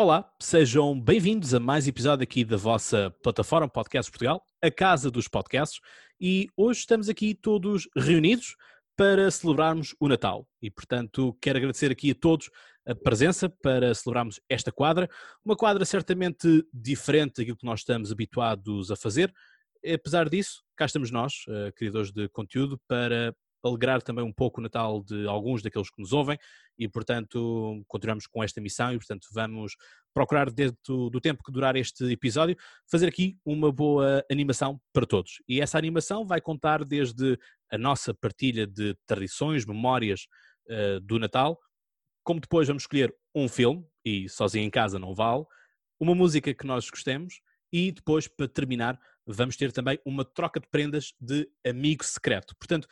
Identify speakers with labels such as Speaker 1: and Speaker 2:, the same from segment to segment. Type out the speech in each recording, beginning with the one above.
Speaker 1: Olá, sejam bem-vindos a mais episódio aqui da vossa plataforma Podcast Portugal, a casa dos podcasts, e hoje estamos aqui todos reunidos para celebrarmos o Natal. E, portanto, quero agradecer aqui a todos a presença para celebrarmos esta quadra, uma quadra certamente diferente daquilo que nós estamos habituados a fazer. Apesar disso, cá estamos nós, uh, criadores de conteúdo, para alegrar também um pouco o Natal de alguns daqueles que nos ouvem e, portanto, continuamos com esta missão e, portanto, vamos procurar, dentro do tempo que durar este episódio, fazer aqui uma boa animação para todos. E essa animação vai contar desde a nossa partilha de tradições, memórias uh, do Natal, como depois vamos escolher um filme, e sozinho em casa não vale, uma música que nós gostemos e depois, para terminar, vamos ter também uma troca de prendas de amigo secreto. Portanto,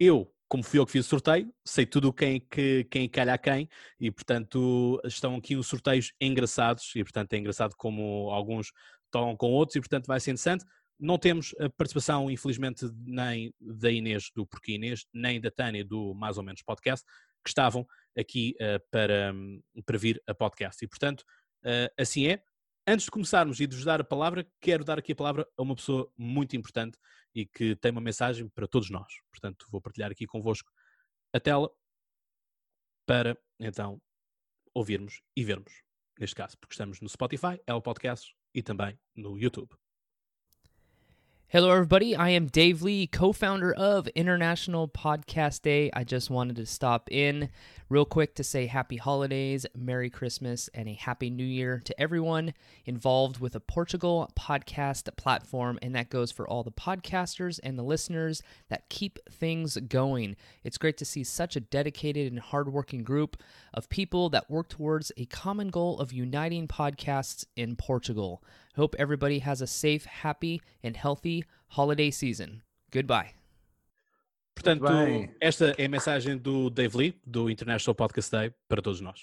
Speaker 1: eu, como fui eu que fiz o sorteio, sei tudo quem, que, quem calha a quem e, portanto, estão aqui uns sorteios engraçados e, portanto, é engraçado como alguns estão com outros e, portanto, vai ser interessante. Não temos a participação, infelizmente, nem da Inês do Porquê Inês, nem da Tânia do Mais ou Menos Podcast, que estavam aqui uh, para, um, para vir a podcast. E, portanto, uh, assim é. Antes de começarmos e de vos dar a palavra, quero dar aqui a palavra a uma pessoa muito importante e que tem uma mensagem para todos nós. Portanto, vou partilhar aqui convosco a tela para então ouvirmos e vermos, neste caso, porque estamos no Spotify, Apple Podcasts e também no YouTube.
Speaker 2: Hello, everybody. I am Dave Lee, co founder of International Podcast Day. I just wanted to stop in real quick to say happy holidays, Merry Christmas, and a Happy New Year to everyone involved with a Portugal podcast platform. And that goes for all the podcasters and the listeners that keep things going. It's great to see such a dedicated and hardworking group of people that work towards a common goal of uniting podcasts in Portugal. Hope everybody has a safe, happy, and healthy holiday season. Goodbye.
Speaker 1: Portanto, esta é a mensagem do Dave Lee, do International Podcast Day, para todos nós.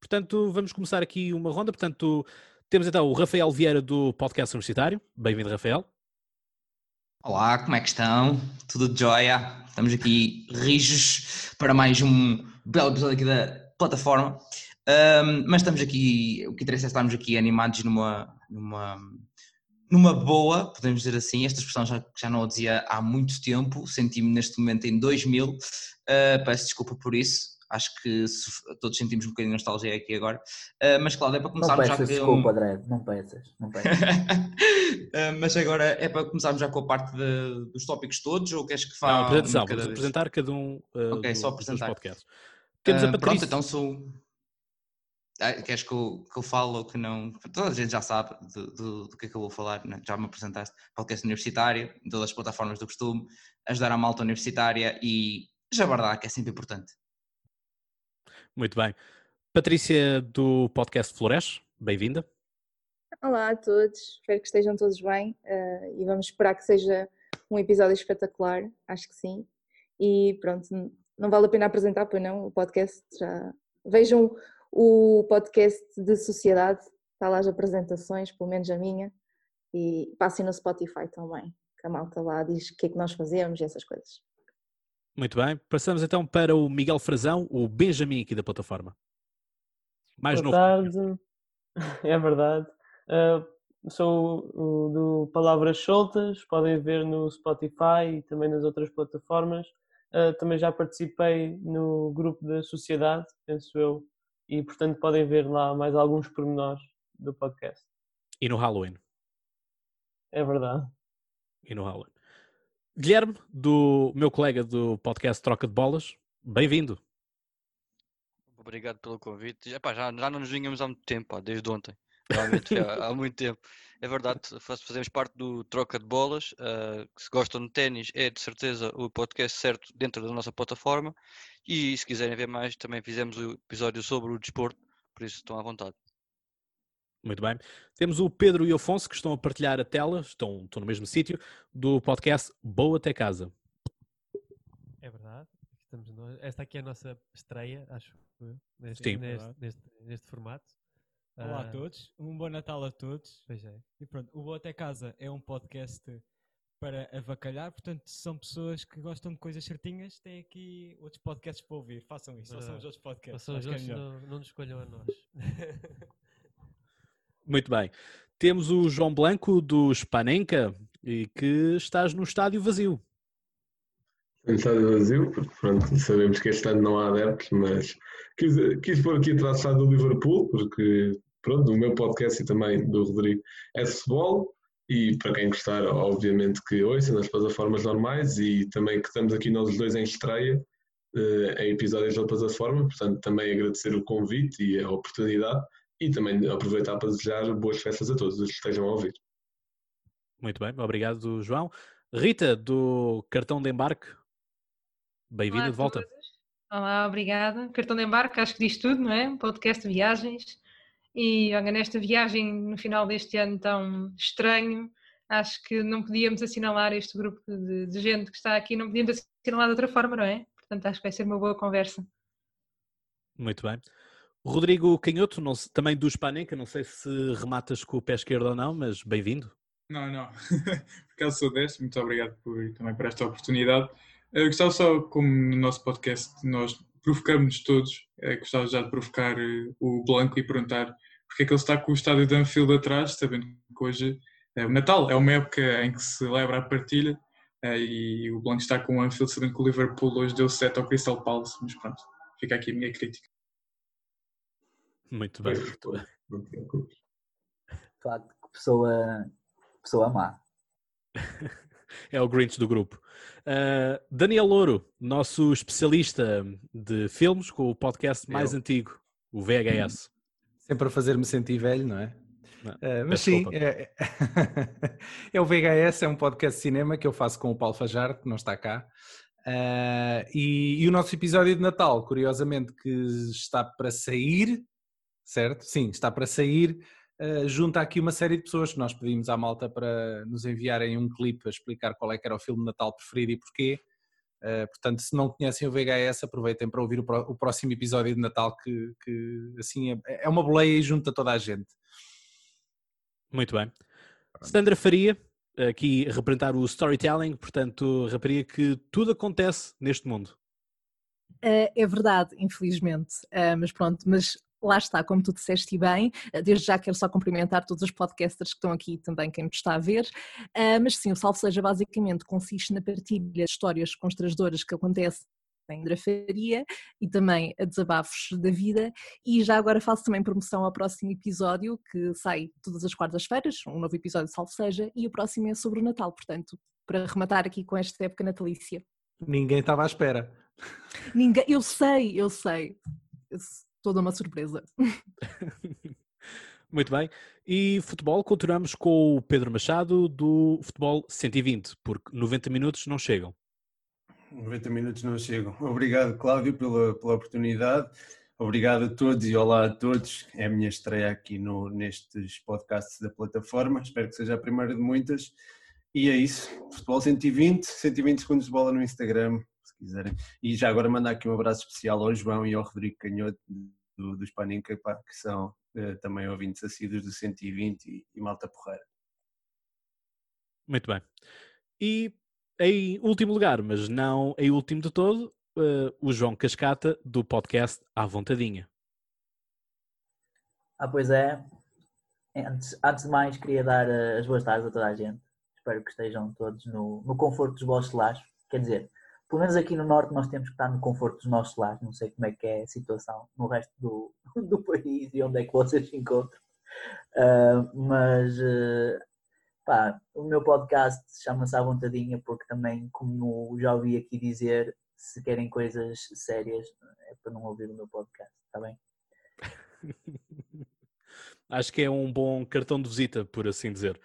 Speaker 1: Portanto, vamos começar aqui uma ronda. Portanto, temos então o Rafael Vieira do Podcast Universitário. Bem-vindo, Rafael.
Speaker 3: Olá, como é que estão? Tudo de joia? Estamos aqui rijos para mais um belo episódio aqui da plataforma. Um, mas estamos aqui, o que interessa é estarmos aqui animados numa, numa, numa boa, podemos dizer assim. Esta expressão já, já não a dizia há muito tempo, senti-me neste momento em 2000. Uh, peço desculpa por isso. Acho que se, todos sentimos um bocadinho de nostalgia aqui agora. Uh, mas claro, é para começarmos
Speaker 4: já com. Desculpa, André, não peças, não peças.
Speaker 3: uh, mas agora é para começarmos já com a parte de, dos tópicos todos, ou queres que faça?
Speaker 1: Não, apresentação, vamos apresentar cada um uh,
Speaker 3: Ok, do, só apresentar.
Speaker 1: podcasts. Temos a Patrícia.
Speaker 3: Pronto, então sou ah, queres que eu, que eu fale ou que não? Toda a gente já sabe do, do, do que é que eu vou falar, né? já me apresentaste. Podcast universitário, em todas as plataformas do costume, ajudar a malta universitária e jabardar, que é sempre importante.
Speaker 1: Muito bem. Patrícia do podcast Flores, bem-vinda.
Speaker 5: Olá a todos, espero que estejam todos bem uh, e vamos esperar que seja um episódio espetacular, acho que sim. E pronto, não vale a pena apresentar, pois não, o podcast já. Vejam o podcast de sociedade, está lá as apresentações, pelo menos a minha, e passem no Spotify também, que a malta lá diz o que é que nós fazemos e essas coisas.
Speaker 1: Muito bem, passamos então para o Miguel Frazão, o Benjamin aqui da plataforma.
Speaker 6: Mais Boa novo. tarde, é verdade. Uh, sou o do Palavras Soltas, podem ver no Spotify e também nas outras plataformas. Uh, também já participei no grupo da sociedade, penso eu, e portanto podem ver lá mais alguns pormenores do podcast.
Speaker 1: E no Halloween.
Speaker 6: É verdade.
Speaker 1: E no Halloween. Guilherme, do meu colega do podcast Troca de Bolas, bem-vindo.
Speaker 7: Obrigado pelo convite. Epá, já, já não nos vinhamos há muito tempo, pá, desde ontem. Realmente, há, há, muito tempo. É verdade, fazemos parte do Troca de Bolas. Uh, se gostam de ténis, é de certeza o podcast certo dentro da nossa plataforma. E se quiserem ver mais, também fizemos o episódio sobre o desporto, por isso estão à vontade.
Speaker 1: Muito bem. Temos o Pedro e o Afonso que estão a partilhar a tela, estão, estão no mesmo sítio, do podcast Boa Até Casa.
Speaker 8: É verdade. Estamos no... Esta aqui é a nossa estreia, acho, neste,
Speaker 1: Sim,
Speaker 8: neste, neste, neste formato.
Speaker 9: Olá a ah, todos, um bom Natal a todos.
Speaker 8: Pois é.
Speaker 9: E pronto, o Boa Até Casa é um podcast
Speaker 8: para avacalhar, portanto, se são pessoas que gostam de coisas certinhas, têm aqui outros podcasts para ouvir. Façam isso, ouçam os outros podcasts.
Speaker 9: Façam os
Speaker 8: acho que é
Speaker 9: outros,
Speaker 8: melhor.
Speaker 9: não, não nos escolham a nós.
Speaker 1: Muito bem. Temos o João Blanco do Spanenka e que estás no estádio vazio.
Speaker 10: Um estádio vazio, porque pronto, sabemos que este ano não há adeptos, mas quis, quis pôr aqui atrás do Liverpool, porque pronto, o meu podcast e também do Rodrigo é de futebol, e para quem gostar, obviamente que ouça nas plataformas normais e também que estamos aqui nós os dois em estreia eh, em episódios da plataforma, portanto também agradecer o convite e a oportunidade e também aproveitar para desejar boas festas a todos os que estejam a ouvir.
Speaker 1: Muito bem, obrigado, João. Rita, do cartão de embarque, bem-vinda de volta.
Speaker 11: Olá, obrigada. Cartão de embarque, acho que diz tudo, não é? Podcast de viagens. E olha, nesta viagem no final deste ano tão estranho, acho que não podíamos assinalar este grupo de, de gente que está aqui, não podíamos assinalar de outra forma, não é? Portanto, acho que vai ser uma boa conversa.
Speaker 1: Muito bem. Rodrigo Canhoto, não também do Spanenka, não sei se rematas com o pé esquerdo ou não, mas bem-vindo.
Speaker 12: Não, não. Por acaso sou deste, muito obrigado por, também por esta oportunidade. Eu gostava só, como no nosso podcast nós provocamos todos, eh, gostava já de provocar eh, o Blanco e perguntar porque é que ele está com o estádio de Anfield atrás, sabendo que hoje é o Natal, é uma época em que se celebra a partilha eh, e o Blanco está com o Anfield, sabendo que o Liverpool hoje deu 7 ao Crystal Palace, mas pronto, fica aqui a minha crítica.
Speaker 1: Muito bem.
Speaker 4: Facto, que pessoa, pessoa má.
Speaker 1: É o Grinch do grupo. Uh, Daniel Louro, nosso especialista de filmes, com o podcast mais
Speaker 13: Eu.
Speaker 1: antigo, o VHS.
Speaker 13: Sempre a fazer-me sentir velho, não é?
Speaker 1: Não,
Speaker 13: Eh, mas sim,
Speaker 1: desculpa.
Speaker 13: é, é o VHS, é um podcast de cinema que eu faço com o Paulo Fajar, que não está cá. Eh, e, e o nosso episódio de Natal, curiosamente, que está para sair, certo? Sim, está para sair. Eh, junta aqui uma série de pessoas que nós pedimos à malta para nos enviarem um clipe a explicar qual é que era o filme de Natal preferido e porquê. Eh, portanto, se não conhecem o VHS, aproveitem para ouvir o, pró- o próximo episódio de Natal, que, que, assim é, é uma boleia e junta toda a gente.
Speaker 1: Muito bem. Sandra Faria, aqui a representar o storytelling, portanto, rapariga que tudo acontece neste mundo.
Speaker 14: Eh, é verdade, infelizmente. Mas pronto, mas lá está, como tu disseste bem, eh, desde já quero só cumprimentar todos os podcasters que estão aqui e também quem nos está a ver. Eh, mas sim, o Salve Seja basicamente consiste na partilha de histórias constrangedoras que acontecem em Drafaria e também a desabafos da vida e já agora faço também promoção ao próximo episódio que sai todas as quartas-feiras, um novo episódio de Salve Seja e o próximo é sobre o Natal, portanto, para rematar aqui com esta época natalícia.
Speaker 13: Ninguém estava à espera.
Speaker 14: Ninguém, eu sei, eu sei. Toda uma surpresa.
Speaker 1: Muito bem. E futebol, continuamos com o Pedro Machado do Futebol 120, porque 90 minutos não chegam.
Speaker 15: 90 minutos não chegam. Obrigado, Cláudio, pela, pela oportunidade. Obrigado a todos e olá a todos. É a minha estreia aqui no, nestes podcasts da plataforma. Espero que seja a primeira de muitas. E é isso. Futebol 120, 120 segundos de bola no Instagram, quiserem. E já agora mandar aqui um abraço especial ao João e ao Rodrigo Canhoto do, do Spaninca, pá, que são eh, também ouvintes assíduos do 120 e, e malta porreira.
Speaker 1: Muito bem. E em último lugar, mas não em último de todo, eh, o João Cascata do podcast À Vontadinha.
Speaker 4: Ah, pois é. Antes, antes de mais, queria dar eh, as boas tardes a toda a gente. Espero que estejam todos no, no conforto dos vossos lares. Quer dizer, pelo menos aqui no Norte nós temos que estar no conforto dos nossos lares. Não sei como é que é a situação no resto do, do país e onde é que vocês se encontram. Ah, mas, eh, pá, o meu podcast chama-se À Vontadinha porque também, como já ouvi aqui dizer, se querem coisas sérias, é para não ouvir o meu podcast, está bem?
Speaker 1: Acho que é um bom cartão de visita, por assim dizer.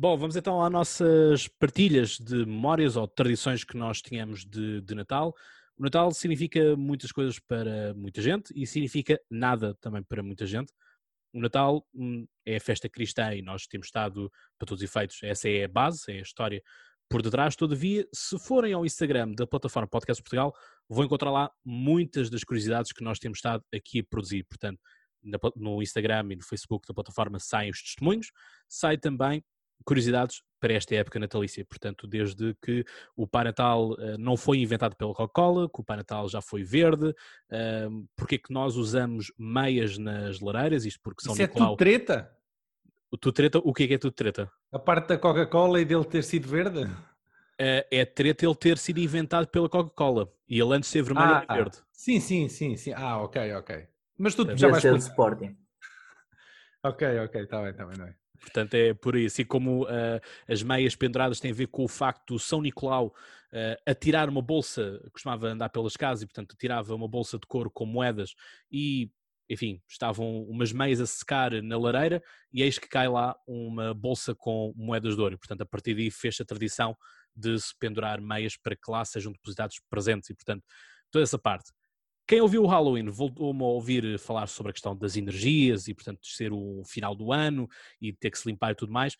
Speaker 1: Bom, vamos então às nossas partilhas de memórias ou tradições que nós tínhamos de, de Natal. O Natal significa muitas coisas para muita gente e significa nada também para muita gente. O Natal hum, é a festa cristã e nós temos estado, para todos os efeitos, essa é a base, é a história por detrás. Todavia, se forem ao Instagram da plataforma Podcast Portugal, vão encontrar lá muitas das curiosidades que nós temos estado aqui a produzir. Portanto, no Instagram e no Facebook da plataforma saem os testemunhos, sai também curiosidades para esta época natalícia. Portanto, desde que o Pai Natal uh, não foi inventado pela Coca-Cola, que o Pai Natal já foi verde, uh, porque é que nós usamos meias nas lareiras, isto porque São
Speaker 13: Isso
Speaker 1: Nicolau...
Speaker 13: é tudo treta?
Speaker 1: O tudo treta, o que é que é tudo treta?
Speaker 13: A parte da Coca-Cola e dele ter sido verde?
Speaker 1: Uh, é treta ele ter sido inventado pela Coca-Cola e ele antes de ser vermelho
Speaker 13: ah,
Speaker 1: era verde.
Speaker 13: Sim, sim, sim, sim. Ah, ok, ok. Mas tu
Speaker 4: Devia
Speaker 13: já vais.
Speaker 4: Sporting.
Speaker 13: Ok, ok, está bem, está bem, não é?
Speaker 1: Portanto, é por aí. Assim como uh, as meias penduradas têm a ver com o facto do São Nicolau uh, atirar uma bolsa, costumava andar pelas casas e, portanto, tirava uma bolsa de couro com moedas e, enfim, estavam umas meias a secar na lareira e eis que cai lá uma bolsa com moedas de ouro. Portanto, a partir daí fez a tradição de se pendurar meias para que lá sejam depositados presentes e, portanto, toda essa parte. Quem ouviu o Halloween voltou-me a ouvir falar sobre a questão das energias e, portanto, de ser o final do ano e ter que se limpar e tudo mais.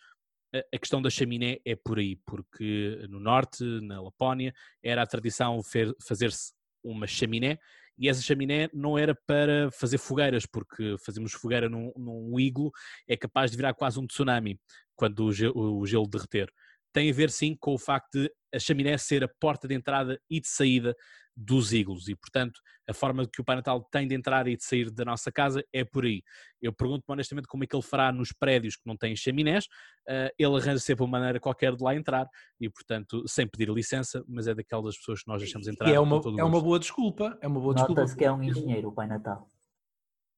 Speaker 1: A questão da chaminé é por aí, porque no norte, na Lapónia, era a tradição fazer-se uma chaminé e essa chaminé não era para fazer fogueiras, porque fazemos fogueira num, num iglo é capaz de virar quase um tsunami quando o gelo, o gelo derreter. Tem a ver sim com o facto de a chaminé ser a porta de entrada e de saída dos iglos e, portanto, a forma que o Pai Natal tem de entrar e de sair da nossa casa é por aí. Eu pergunto-me honestamente como é que ele fará nos prédios que não têm chaminés, uh, ele arranja sempre uma maneira qualquer de lá entrar e, portanto, sem pedir licença, mas é daquelas pessoas que nós deixamos entrar.
Speaker 13: E é uma, é uma boa desculpa, é uma boa desculpa.
Speaker 4: Nota-se que é um engenheiro o Pai Natal.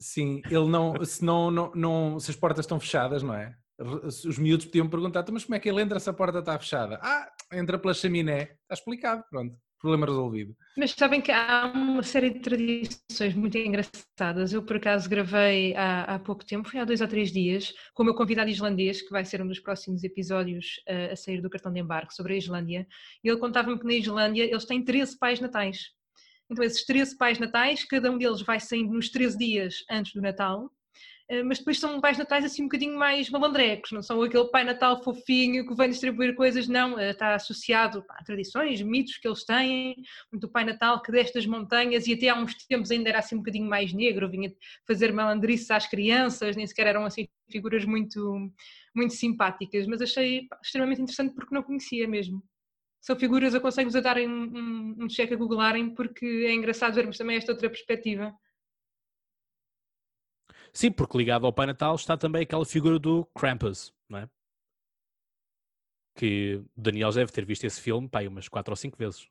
Speaker 13: Sim, ele não, se, não, não, não, se as portas estão fechadas, não é? Os miúdos podiam perguntar, mas como é que ele entra se a porta está fechada? Ah, entra pela chaminé. Está explicado, pronto problema resolvido.
Speaker 11: Mas sabem que há uma série de tradições muito engraçadas. Eu, por acaso, gravei há, há pouco tempo, foi há dois ou três dias, com o meu convidado islandês, que vai ser um dos próximos episódios uh, a sair do cartão de embarque sobre a Islândia. E ele contava-me que na Islândia eles têm 13 pais natais. Então, esses 13 pais natais, cada um deles vai saindo nos 13 dias antes do Natal eh, mas depois são pais natais assim um bocadinho mais malandrecos, não são aquele pai natal fofinho que vem distribuir coisas, não, eh, está associado a tradições, mitos que eles têm, o pai natal que desce das montanhas e até há uns tempos ainda era assim um bocadinho mais negro, vinha fazer malandrices às crianças, nem sequer eram assim figuras muito, muito simpáticas, mas achei extremamente interessante porque não conhecia mesmo. São figuras, aconselho-vos a darem um, um, um check a googlarem porque é engraçado vermos também esta outra perspectiva.
Speaker 1: Sim, porque ligado ao Pai Natal está também aquela figura do Krampus, não é? Que o Daniel deve ter visto esse filme pá, umas quatro ou cinco vezes.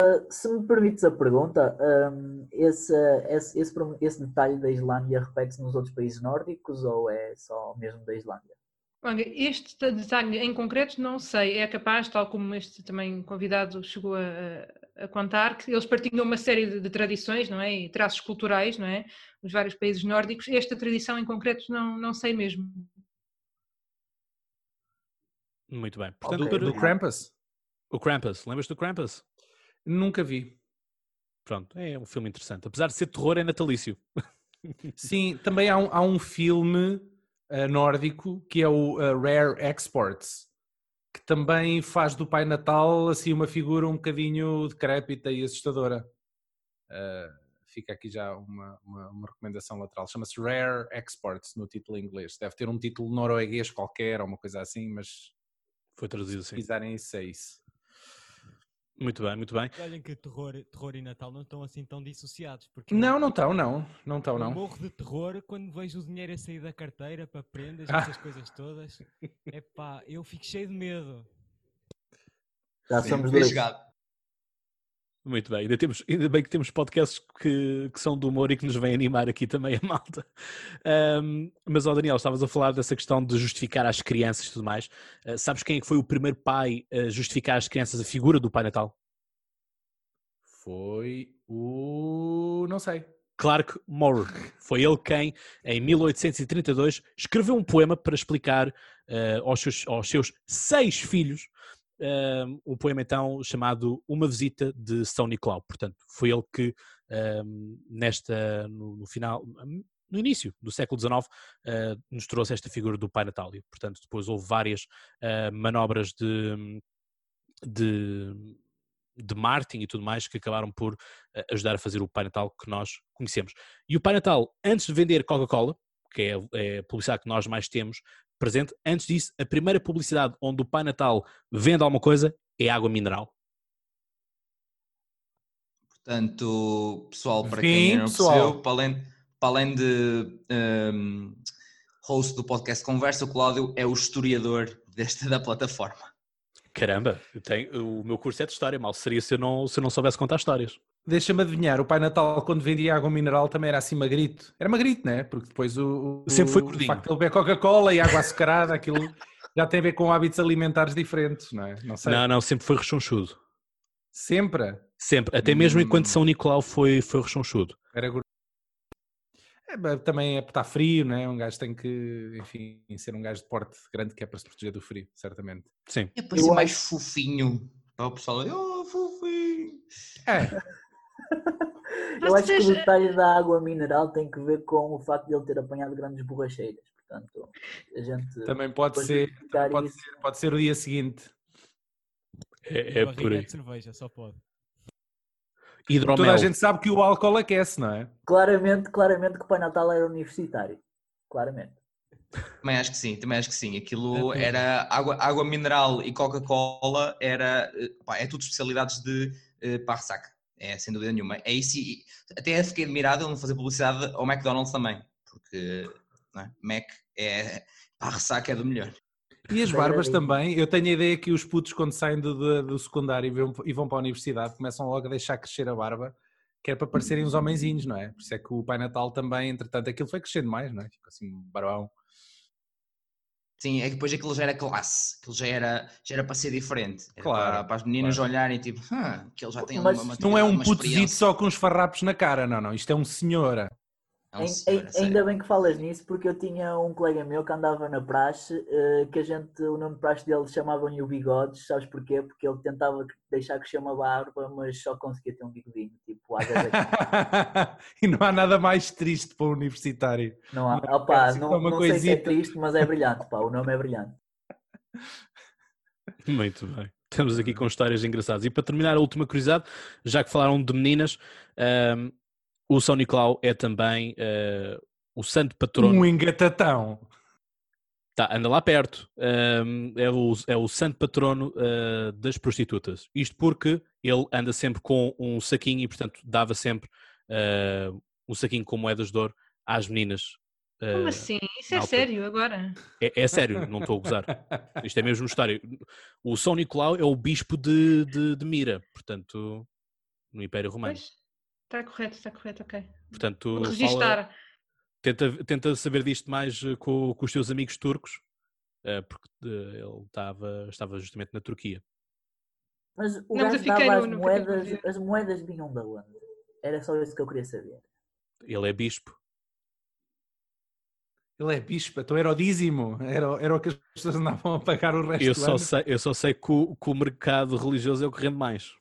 Speaker 4: Uh, se me permites a pergunta, um, esse, esse, esse, esse, detalhe da Islândia repete-se nos outros países nórdicos ou é só mesmo da Islândia?
Speaker 11: Olha, este detalhe em concreto não sei, é capaz, tal como este também convidado chegou a, a contar, que eles partilham uma série de, de, tradições, não é? E traços culturais, não é? Os vários países nórdicos. Esta tradição em concreto não, não sei mesmo.
Speaker 1: Muito bem.
Speaker 13: Portanto, okay. do, do Krampus?
Speaker 1: O Krampus, lembras do Krampus?
Speaker 13: Nunca vi.
Speaker 1: Pronto, é um filme interessante. Apesar de ser terror, é natalício.
Speaker 13: Sim, também há um, há um filme uh, nórdico, que é o uh, Rare Exports, que também faz do Pai Natal assim uma figura um bocadinho decrépita e assustadora. Uh, fica aqui já uma, uma, uma recomendação lateral. Chama-se Rare Exports no título em inglês. Deve ter um título norueguês qualquer ou uma coisa assim, mas
Speaker 1: foi traduzido assim. Se
Speaker 13: quiserem isso, é isso.
Speaker 1: Muito bem, muito bem.
Speaker 8: Olhem que terror, terror e Natal não estão assim tão dissociados. Porque
Speaker 13: não, não estão, não. Não estão, não.
Speaker 8: Eu morro de terror quando vejo o dinheiro a sair da carteira para prendas, ah. essas coisas todas. É pá, eu fico cheio de medo.
Speaker 4: Já Sim, somos dois.
Speaker 1: Muito bem, ainda, temos, ainda bem que temos podcasts que, que são do humor e que nos vêm animar aqui também a malta. Um, mas, ó Daniel, estavas a falar dessa questão de justificar às crianças e tudo mais. Uh, sabes quem é que foi o primeiro pai a justificar às crianças a figura do Pai Natal?
Speaker 13: Foi o. não sei.
Speaker 1: Clark Moore. Foi ele quem, em 1832, escreveu um poema para explicar uh, aos, seus, aos seus seis filhos um, poema então chamado Uma Visita de São Nicolau. Portanto, foi ele que um, nesta, no, no, final, no início do século XIX, uh, nos trouxe esta figura do Pai Natal. E, portanto, depois houve várias uh, manobras de, de, de marketing e tudo mais que acabaram por uh, ajudar a fazer o Pai Natal que nós conhecemos. E o Pai Natal, antes de vender Coca-Cola, que é, é a publicidade que nós mais temos, presente. Antes disso, a primeira publicidade onde o Pai Natal vende alguma coisa é água mineral.
Speaker 3: Portanto, pessoal, para
Speaker 13: Sim,
Speaker 3: quem não
Speaker 13: pessoal.
Speaker 3: percebeu, para além, para além de um, host do podcast Conversa, o Cláudio é o historiador desta da plataforma.
Speaker 1: Caramba, eu tenho- o meu curso é de história, mal seria se eu não, se eu não soubesse contar histórias.
Speaker 13: Deixa-me adivinhar, o Pai Natal quando vendia água mineral também era assim magrito. Era magrito, né? Porque depois o, o,
Speaker 1: Sempre foi
Speaker 13: o
Speaker 1: gordinho.
Speaker 13: facto de ele beber Coca-Cola e água açucarada, aquilo já tem a ver com hábitos alimentares diferentes, não é? Não sei.
Speaker 1: Não, não, sempre foi rechonchudo.
Speaker 13: Sempre?
Speaker 1: Sempre, até mesmo enquanto
Speaker 13: Hum.
Speaker 1: São Nicolau foi, foi rechonchudo.
Speaker 13: Era gordo. É, também é porque está frio, né? Um gajo tem que, enfim, ser um gajo de porte grande que é para se proteger do frio, certamente.
Speaker 1: Sim.
Speaker 3: É para ser mais fofinho. Para o pessoal, oh, fofinho.
Speaker 13: É.
Speaker 4: Eu acho que o detalhe da água mineral tem que ver com o facto de ele ter apanhado grandes borracheiras. Portanto, a gente.
Speaker 13: Também pode ser,
Speaker 4: verificar
Speaker 13: pode
Speaker 4: isso.
Speaker 13: ser, pode ser o dia seguinte.
Speaker 1: É, é por aí.
Speaker 8: de cerveja, só pode.
Speaker 1: Hidromel.
Speaker 13: Toda a gente sabe que o álcool aquece, não é?
Speaker 4: Claramente, claramente que o Pai Natal era universitário. Claramente.
Speaker 3: Também acho que sim, também acho que sim. Aquilo
Speaker 13: É
Speaker 3: era água, água mineral e Coca-Cola, era, eh, pá, é tudo especialidades de uh, Parsac. É, sem dúvida nenhuma. É isso, e até fiquei admirado ele não fazer publicidade ao McDonald's também, porque não é? Mac é. Parsac é do melhor.
Speaker 13: E as barbas também. Eu tenho a ideia que os putos, quando saem do, do, do secundário e vão, e vão para a universidade, começam logo a deixar crescer a barba, que é para parecerem uns homenzinhos, não é? Por isso é que o Pai Natal também, entretanto, aquilo foi crescendo mais, não é? Ficou assim, um barbão.
Speaker 3: Sim, é que depois aquilo já era classe, aquilo já era, já era para ser diferente. Era
Speaker 13: Claro,
Speaker 3: Para, para as meninas olharem tipo, "Hã, que ele já tem
Speaker 4: Mas
Speaker 3: uma, uma
Speaker 13: Não é um
Speaker 3: experiência."
Speaker 13: só com uns farrapos na cara, não, não. Isto é um senhor.
Speaker 3: É um senhor, sério.
Speaker 4: ainda bem que falas nisso, porque eu tinha um colega meu que andava na praxe, eh, que a gente, o nome de praxe dele chamavam-lhe o bigodes, sabes porquê? Porque ele tentava deixar crescer uma barba, mas só conseguia ter um bigodinho, tipo, vezes
Speaker 13: e não há nada mais triste para um universitário.
Speaker 4: Não há, opá,
Speaker 13: Assim,
Speaker 4: não, não sei se é triste, mas é brilhante, pá, o nome é brilhante.
Speaker 1: Muito bem. Estamos aqui com histórias engraçadas. E para terminar, a última curiosidade, já que falaram de meninas, ahm, o São Nicolau é também ah, o santo patrono.
Speaker 13: Um engatatão.
Speaker 1: Tá, anda lá perto. Ahm, é, o, é o santo patrono ah, das prostitutas. Isto porque ele anda sempre com um saquinho e, portanto, dava sempre ah, um saquinho com moedas de ouro às meninas.
Speaker 11: Como assim? Isso é sério agora?
Speaker 1: É, é sério, não estou a gozar. Isto é mesmo história. O São Nicolau é o bispo de, de, de Mira, portanto, no Império Romano.
Speaker 11: Pois, está correto, está correto, ok.
Speaker 1: Portanto, fala-
Speaker 11: registar.
Speaker 1: tenta, tenta saber disto mais eh, com, com os teus amigos turcos, eh, porque eh, ele estava, estava justamente na Turquia.
Speaker 4: Mas o
Speaker 11: Não,
Speaker 4: gajo dava
Speaker 11: no-
Speaker 4: as moedas, as moedas vinham da onde? Era só isso que eu queria saber.
Speaker 1: Ele é bispo.
Speaker 13: Ele é bispo, então era o dízimo. Era, era o que as pessoas andavam a pagar o resto
Speaker 1: Eu
Speaker 13: do
Speaker 1: só,
Speaker 13: ano.
Speaker 1: sei, eu só sei que o, que o mercado religioso é o que rende mais.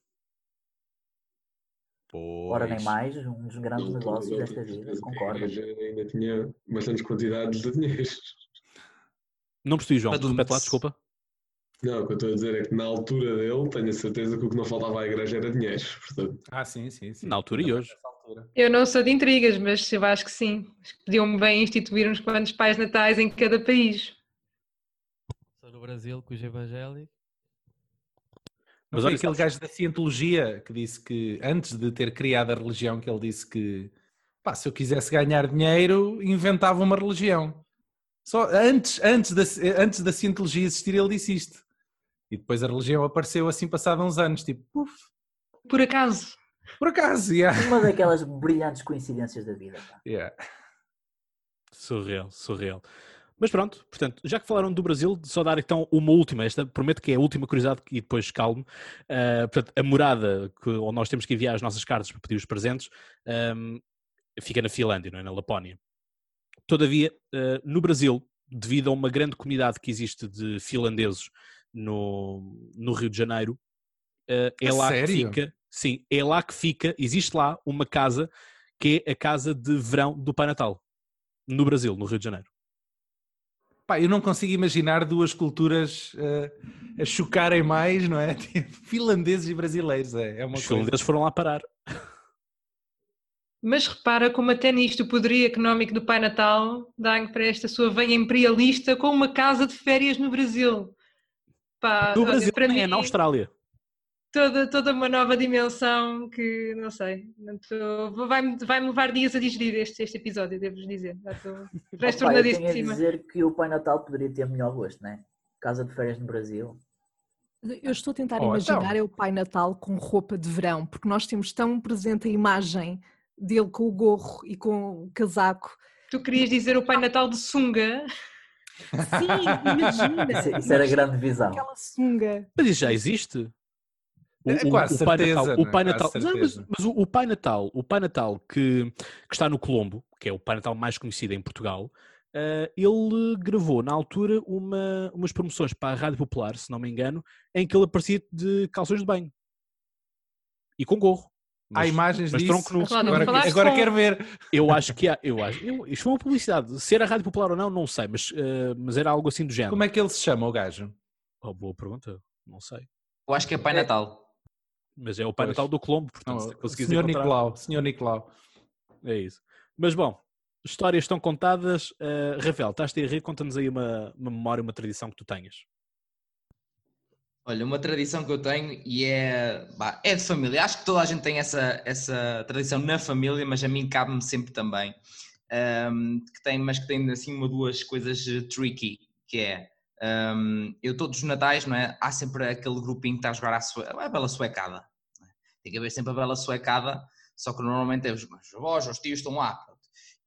Speaker 4: Ora, nem
Speaker 1: Pois.
Speaker 4: mais, um dos grandes
Speaker 10: Não,
Speaker 4: negócios
Speaker 10: não,
Speaker 4: desta vida, concordo.
Speaker 10: mas Ainda tinha bastantes quantidades de dinheiro.
Speaker 1: Não percebi, João.
Speaker 3: Badum.
Speaker 1: Repete lá, desculpa.
Speaker 10: Não, o que eu estou a dizer é que na altura dele, tenho a certeza que o que não faltava à igreja era dinheiro. Portanto,
Speaker 13: Ah, sim, sim, sim.
Speaker 1: Na altura e hoje.
Speaker 11: Eu não sou de intrigas, mas eu acho que sim. Acho que podiam bem instituir uns quantos pais natais em cada país.
Speaker 8: Só no Brasil, com os
Speaker 13: Mas
Speaker 1: olha,
Speaker 13: aquele gajo da cientologia que disse que, antes de ter criado a religião, que ele disse que pá, se eu quisesse ganhar dinheiro, inventava uma religião. Só antes, antes, da, antes da cientologia existir, ele disse isto. E depois a religião apareceu assim passado uns anos, tipo, puf,
Speaker 11: Por acaso.
Speaker 13: por acaso, yeah.
Speaker 4: Uma daquelas brilhantes coincidências da vida. pá.
Speaker 13: Yeah.
Speaker 1: Surreal, surreal. Mas pronto, portanto, já que falaram do Brasil, só dar então uma última, esta prometo que é a última curiosidade e depois calmo. Ah, portanto, a morada que, onde nós temos que enviar as nossas cartas para pedir os presentes ahm, fica na Finlândia, não é? na Lapónia. Todavia, ah, no Brasil, devido a uma grande comunidade que existe de finlandeses no, no Rio de Janeiro, ah, é
Speaker 13: A
Speaker 1: lá
Speaker 13: sério?
Speaker 1: que fica, sim, é lá que fica, existe lá uma casa que é a casa de verão do Pai Natal, no Brasil, no Rio de Janeiro.
Speaker 13: Pá, eu não consigo imaginar duas culturas eh, a chocarem mais, não é? Tipo, finlandeses e brasileiros, é, é uma
Speaker 1: Os
Speaker 13: coisa.
Speaker 1: finlandeses foram lá parar.
Speaker 11: Mas repara como até nisto o poderio económico do Pai Natal dá para esta sua veia imperialista com uma casa de férias no Brasil.
Speaker 1: Pá, no Brasil, para mim, é na Austrália.
Speaker 11: Toda, toda uma nova dimensão que, não sei, vai-me vai levar dias a digerir este, este episódio, devo-vos dizer. Já estou
Speaker 4: transtornadíssima. Eu tenho a dizer que o Pai Natal poderia ter melhor gosto, não é? Casa de férias no Brasil.
Speaker 14: Eu estou a tentar oh, imaginar então. é o Pai Natal com roupa de verão, porque nós temos tão presente a imagem dele com o gorro e com o casaco.
Speaker 11: Tu querias dizer o Pai Natal de sunga?
Speaker 14: Sim, imagina.
Speaker 4: Isso, isso era grande visão.
Speaker 14: Aquela sunga.
Speaker 1: Mas isso já existe.
Speaker 13: O, é, quase o, Pai
Speaker 1: Natal,
Speaker 13: o
Speaker 1: Pai Natal, não, mas, mas o, o, Pai Natal, o Pai Natal que, que está no Colombo, que é o Pai Natal mais conhecido em Portugal, Uh, ele gravou na altura uma, umas promoções para a Rádio Popular, se não me engano, em que ele aparecia de calções de banho e com gorro.
Speaker 13: Mas, há imagens mas disso. Tronco nu. Agora, agora quero ver.
Speaker 1: Eu acho que há. Eu acho, eu, isto foi uma publicidade. Se era Rádio Popular ou não, não sei, mas, uh, mas era algo assim do género.
Speaker 13: Como é que ele se chama, o gajo?
Speaker 1: Oh, boa pergunta. Não sei.
Speaker 3: Eu acho que é Pai é. Natal.
Speaker 1: Mas é o Pai pois. Natal do Colombo, portanto,
Speaker 13: não, se Senhor encontrar... Nicolau, Senhor Nicolau.
Speaker 1: É isso. Mas bom, histórias estão contadas. Uh, Rafael, estás-te a rir? Conta-nos aí uma, uma memória, uma tradição que tu tenhas.
Speaker 3: Olha, uma tradição que eu tenho e é, bah, é de família. Acho que toda a gente tem essa, essa tradição na família, mas a mim cabe-me sempre também. Um, que tem, mas que tem assim uma duas coisas tricky, que é um, eu todos os natais, não é? Há sempre aquele grupinho que está a jogar a, a bela suecada. É? Tem que haver sempre a bela suecada, só que normalmente é os, avós, os tios estão lá.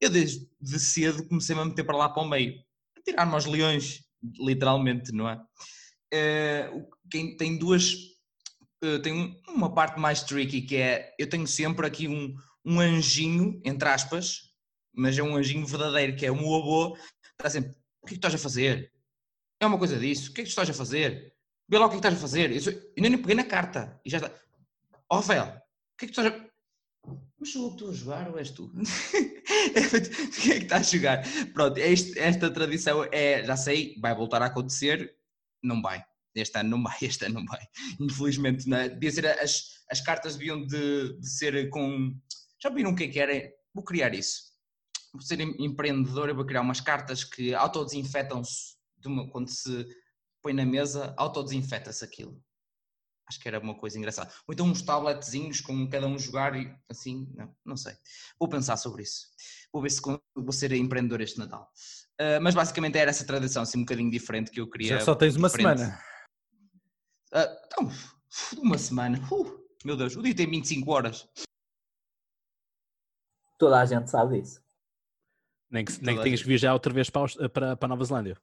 Speaker 3: Eu desde de cedo comecei-me a meter para lá para o meio, a tirar-me aos leões, literalmente, não é? Uh, quem tem duas. Uh, tem uma parte mais tricky que é eu tenho sempre aqui um, um anjinho, entre aspas, mas é um anjinho verdadeiro, que é o meu avô, está sempre, o que é que estás a fazer? É uma coisa disso, o que é que estás a fazer? Vê lá o que é que estás a fazer. Eu, sou, eu nem peguei na carta e já está. Ó, oh, Rafael, o que é que estás a. Mas sou eu que estou a jogar ou és tu? o que é que está a jogar? Pronto, este, esta tradição é, já sei, vai voltar a acontecer, não vai. Este ano não vai, este ano não vai. Infelizmente, não é? Devia ser as, as cartas deviam de, de ser com. Já viram o que é que era? Vou criar isso. Vou ser empreendedor, eu vou criar umas cartas que autodesinfetam-se de quando se põe na mesa, autodesinfeta-se aquilo. Acho que era uma coisa engraçada. Ou então uns tabletzinhos com cada um jogar e assim, não, não sei. Vou pensar sobre isso. Vou ver se vou ser empreendedor este Natal. Uh, mas basicamente era essa tradição, assim um bocadinho diferente que eu queria.
Speaker 13: Já só tens uma
Speaker 3: diferente.
Speaker 13: semana.
Speaker 3: Uh, então, uma semana. Uh, meu Deus, o dia tem 25 horas.
Speaker 4: Toda a gente sabe isso.
Speaker 1: Nem que, nem que tenhas que viajar outra vez para, para, para a Nova Zelândia.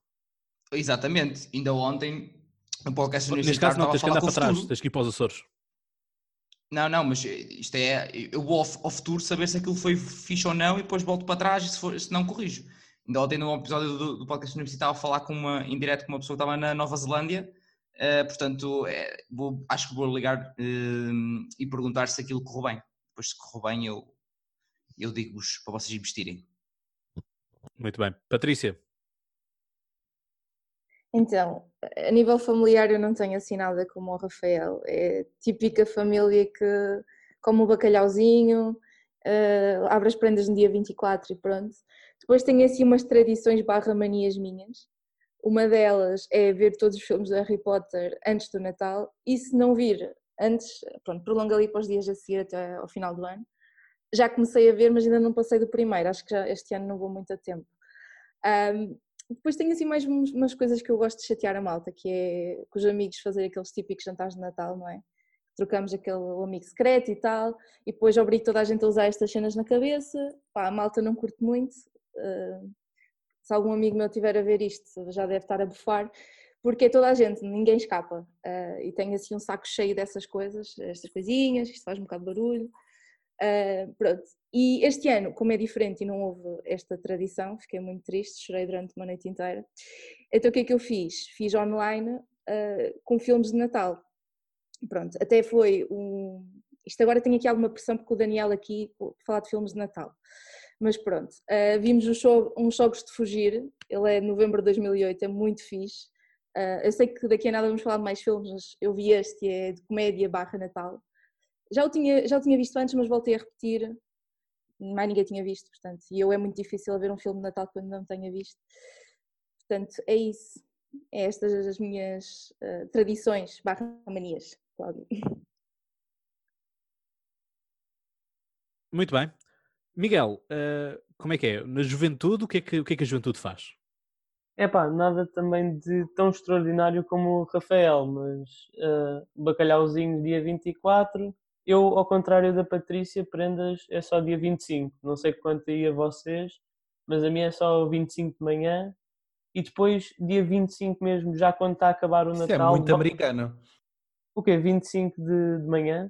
Speaker 3: Exatamente. Ainda ontem no podcast
Speaker 1: Neste caso não, tens que andar para trás, tens que ir para os Açores.
Speaker 3: Não, não, mas isto é, eu vou futuro saber se aquilo foi fixe ou não e depois volto para trás e se, for, se não corrijo. Ainda ontem no episódio do, do podcast universitário a falar com uma, em direto com uma pessoa que estava na Nova Zelândia, uh, portanto é, vou, acho que vou ligar uh, e perguntar se aquilo correu bem. Depois se correu bem eu, eu digo-vos para vocês investirem.
Speaker 1: Muito bem. Patrícia?
Speaker 5: Então, a nível familiar eu não tenho assim nada como o Rafael. É típica família que come o bacalhauzinho, uh, abre as prendas no dia 24 e pronto. Depois tenho assim umas tradições barra manias minhas. Uma delas é ver todos os filmes do Harry Potter antes do Natal e se não vir antes, pronto, prolonga ali para os dias a seguir até ao final do ano. Já comecei a ver, mas ainda não passei do primeiro, acho que já este ano não vou muito a tempo. Um, depois tenho assim mais umas coisas que eu gosto de chatear a malta, que é com os amigos fazer aqueles típicos jantares de Natal, não é? Trocamos aquele amigo secreto e tal, e depois obrigo toda a gente a usar estas cenas na cabeça. Pá, a malta não curte muito. Uh, se algum amigo meu tiver a ver isto, já deve estar a bufar, porque é toda a gente, ninguém escapa. Uh, e tenho assim um saco cheio dessas coisas, estas coisinhas, isto faz um bocado de barulho. Uh, pronto. E este ano, como é diferente e não houve esta tradição, fiquei muito triste, chorei durante uma noite inteira. Então o que é que eu fiz? Fiz online uh, com filmes de Natal. Pronto, até foi um. Isto agora tem aqui alguma pressão porque o Daniel aqui falar de filmes de Natal. Mas pronto, uh, vimos uns, show, uns Jogos de Fugir, ele é de novembro de 2008, é muito fixe. Eu sei que daqui a nada vamos falar de mais filmes, mas eu vi este, é de comédia barra Natal já o tinha, já o tinha visto antes, mas voltei a repetir mais ninguém tinha visto, portanto, e eu é muito difícil ver um filme de Natal quando não tenha visto. Portanto, é isso. É estas as minhas uh, tradições barra manias, Cláudio.
Speaker 1: Muito bem. Miguel, uh, como é que é? Na juventude, o que é que, o que, é que a juventude faz?
Speaker 6: É pá, nada também de tão extraordinário como o Rafael, mas uh, bacalhauzinho dia 24. Eu, ao contrário da Patrícia, prendas é só dia 25. Não sei quanto aí a vocês, mas a minha é só 25 de manhã. E depois, dia 25 mesmo, já quando está a acabar o Natal. Isso é
Speaker 13: muito americano.
Speaker 6: O quê? 25 de, de manhã?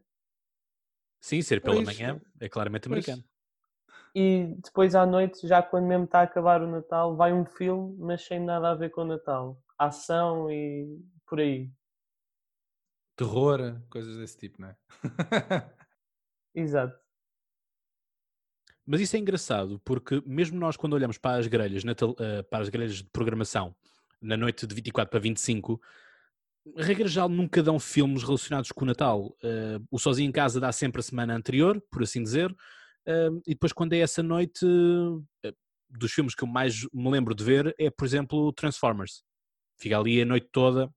Speaker 1: Sim, ser pela pois, manhã é claramente americano.
Speaker 6: E depois à noite, já quando mesmo está a acabar o Natal, vai um filme, mas sem nada a ver com o Natal. Ação e por aí.
Speaker 13: Terror, coisas desse tipo, não é?
Speaker 6: Exato.
Speaker 1: Mas isso é engraçado, porque mesmo nós quando olhamos para as grelhas, eh, para as grelhas de programação, na noite de 24 para 25, a regra geral nunca dão filmes relacionados com o Natal. Uh, o Sozinho em Casa dá sempre a semana anterior, por assim dizer, uh, e depois quando é essa noite, uh, dos filmes que eu mais me lembro de ver é, por exemplo, Transformers. Fica ali a noite toda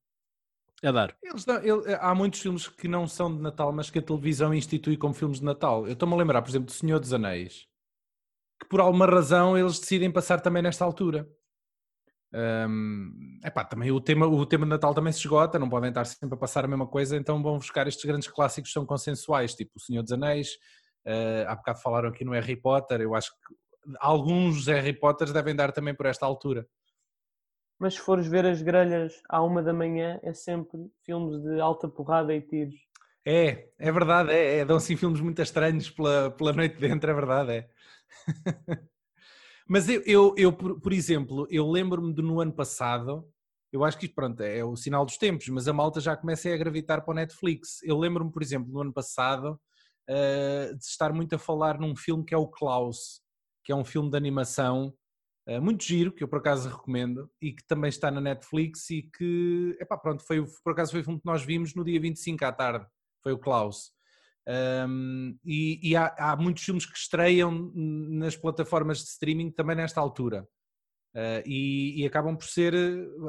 Speaker 1: a dar.
Speaker 13: Eles dão, ele, há muitos filmes que não são de Natal, mas que a televisão institui como filmes de Natal. Eu estou-me a lembrar, por exemplo, do Senhor dos Anéis, que por alguma razão eles decidem passar também nesta altura. Um, epá, também o tema, o tema de Natal também se esgota, não podem estar sempre a passar a mesma coisa, então vão buscar estes grandes clássicos que são consensuais, tipo O Senhor dos Anéis, uh, há bocado falaram aqui no Harry Potter, eu acho que alguns Harry Potters devem dar também por esta altura.
Speaker 6: Mas se fores ver as grelhas à uma da manhã, é sempre filmes de alta porrada e tiros.
Speaker 13: É, é verdade, é, é dão-se filmes muito estranhos pela, pela noite dentro, é verdade, é. Mas eu, eu, eu por, exemplo, eu lembro-me de no ano passado, eu acho que pronto, é o sinal dos tempos, mas a malta já começa a gravitar para o Netflix. Eu lembro-me, por exemplo, no ano passado, uh, de estar muito a falar num filme que é o Klaus, que é um filme de animação muito giro, que eu por acaso recomendo, e que também está na Netflix e que, epá, pronto, foi, por acaso foi o filme que nós vimos no dia 25 à tarde, foi o Klaus. Um, e, e há, há, muitos filmes que estreiam nas plataformas de streaming também nesta altura. Uh, e, e, acabam por ser,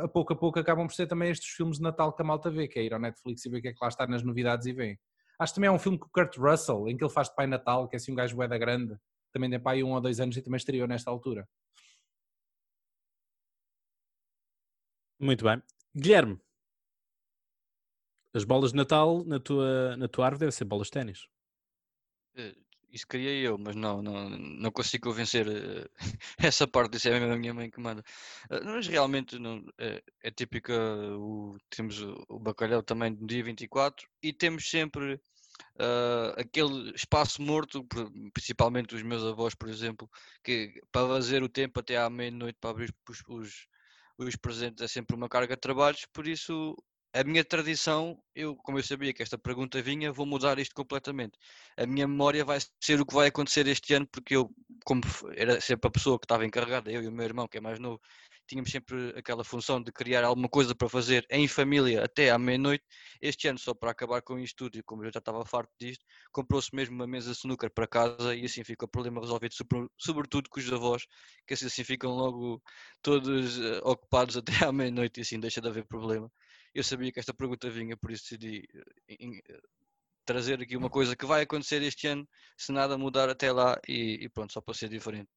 Speaker 13: a pouco a pouco, acabam por ser também estes filmes de Natal que a malta vê, que é ir ao Netflix e ver o que é que lá está nas novidades e vem. Acho que também há um filme com o Kurt Russell, em que ele faz de Pai Natal, que é assim um gajo da grande, também tem pai um ou dois anos e também estreou nesta altura.
Speaker 1: Muito bem. Guilherme, as bolas de Natal na tua, na tua árvore devem ser bolas de ténis.
Speaker 7: Eh, isso queria eu, mas não, não, não consigo convencer uh, essa parte, isso é mesmo a minha mãe que manda. Uh, mas realmente não, é, é típica, o, temos o, bacalhau também no dia 24 e temos sempre uh, aquele espaço morto, principalmente os meus avós, por exemplo, que para fazer o tempo até à meia-noite para abrir os, os, os presentes é sempre uma carga de trabalhos, por isso a minha tradição, eu, como eu sabia que esta pergunta vinha, vou mudar isto completamente. A minha memória vai ser o que vai acontecer este ano, porque eu, como era sempre a pessoa que estava encarregada, eu e o meu irmão, que é mais novo, tínhamos sempre aquela função de criar alguma coisa para fazer em família até à meia-noite. Este ano, só para acabar com isto tudo, e como eu já estava farto disto, comprou-se mesmo uma mesa de snooker para casa e assim fica o problema resolvido, sobretudo com os avós, que assim, ficam logo todos uh, ocupados até à meia-noite e assim deixa de haver problema. Eu sabia que esta pergunta vinha, por isso decidi eh, eh, trazer aqui uma coisa que vai acontecer este ano, se nada mudar até lá e, e pronto, só para ser diferente.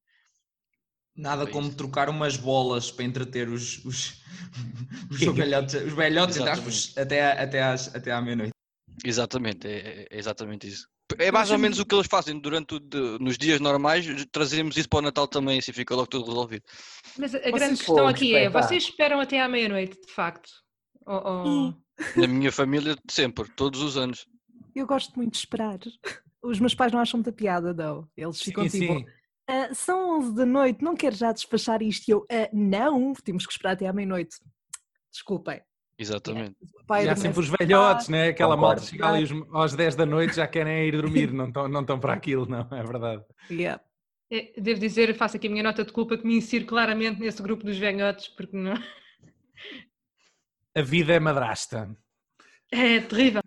Speaker 3: Nada como isso. trocar umas bolas para entreter os, os, os velhotes, os velhotes até, até, às, até à meia-noite.
Speaker 7: Exatamente, é, é, exatamente isso. É mais ou menos o que eles fazem durante o, de, nos dias normais, trazemos isso para o Natal também, assim fica logo tudo resolvido.
Speaker 11: Mas a grande questão aqui é, vocês esperam até à meia-noite, de facto? Oh, oh.
Speaker 7: Na minha família, sempre, todos os anos.
Speaker 14: Eu gosto muito de esperar. Os meus pais não acham muita piada, não. Eles ficam sim, tipo. Sim. Uh, são 11 da noite, não quero já despachar isto. E eu, uh, não, temos que esperar até à meia-noite. Desculpem.
Speaker 7: Exatamente.
Speaker 13: É, e há sempre os velhotes, né? Aquela malta chega ali aos 10 da noite já querem ir dormir, não estão não estão para aquilo, não, é verdade.
Speaker 14: Yeah.
Speaker 11: É, devo dizer, faço aqui a minha nota de culpa que me insiro claramente nesse grupo dos velhotes, porque não,
Speaker 13: a vida é madrasta.
Speaker 11: É terrível.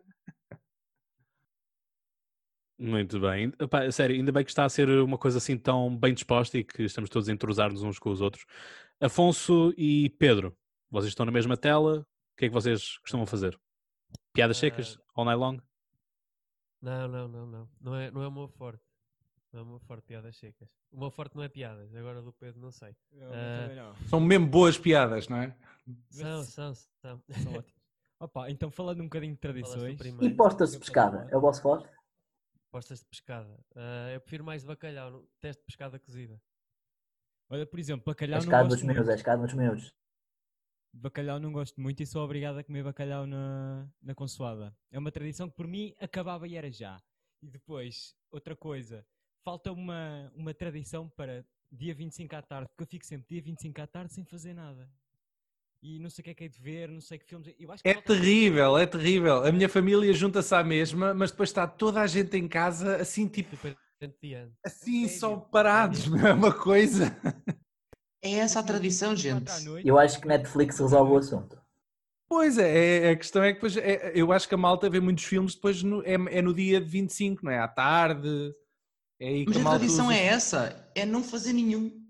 Speaker 1: Muito bem. Epá, sério, ainda bem que está a ser uma coisa assim tão bem disposta e que estamos todos a entrosar-nos uns com os outros. Afonso e Pedro, vocês estão na mesma tela, o que é que vocês costumam fazer? Piadas secas,
Speaker 9: Ah,
Speaker 1: all night long?
Speaker 9: Não, não, não, não. Não é, não é o meu forte. Não é o meu forte, piadas secas. O meu forte não é piadas, agora do Pedro não sei.
Speaker 8: Eu
Speaker 9: Ah,
Speaker 8: também não.
Speaker 13: São mesmo boas piadas, não é?
Speaker 9: São, são, são.
Speaker 8: São ótimos. Opa, então falando um bocadinho de tradições.
Speaker 9: primeiro.
Speaker 4: E postas de pescada? É o vosso forte?
Speaker 9: Postas de pescada. Ah, eu prefiro mais de bacalhau, no- teste de pescada cozida.
Speaker 8: Olha, por exemplo,
Speaker 4: É
Speaker 8: bacalhau não
Speaker 4: escada dos meus, é escada dos meus.
Speaker 8: Bacalhau não gosto muito e sou obrigado a comer bacalhau na, na consoada. É uma tradição que por mim acabava e era já. E depois, outra coisa, falta uma, uma tradição para dia 25 à tarde, porque eu fico sempre dia 25 à tarde sem fazer nada. E não sei o que é que é de ver, não sei que filmes. Eu acho que
Speaker 13: É terrível, é terrível. A minha família junta-se à mesma, mas depois está toda a gente em casa assim, tipo,
Speaker 9: Super entediante.
Speaker 13: assim, só parados, não é uma coisa.
Speaker 3: É essa a tradição, gente.
Speaker 4: Eu acho que Netflix resolve o assunto.
Speaker 13: Pois é, é- a questão é que depois, é- eu acho que a malta vê muitos filmes depois no- é, é no dia de 25, não é? À tarde. É aí que
Speaker 3: Mas a
Speaker 13: malta
Speaker 3: tradição
Speaker 13: usa-
Speaker 3: é essa, é não fazer nenhum.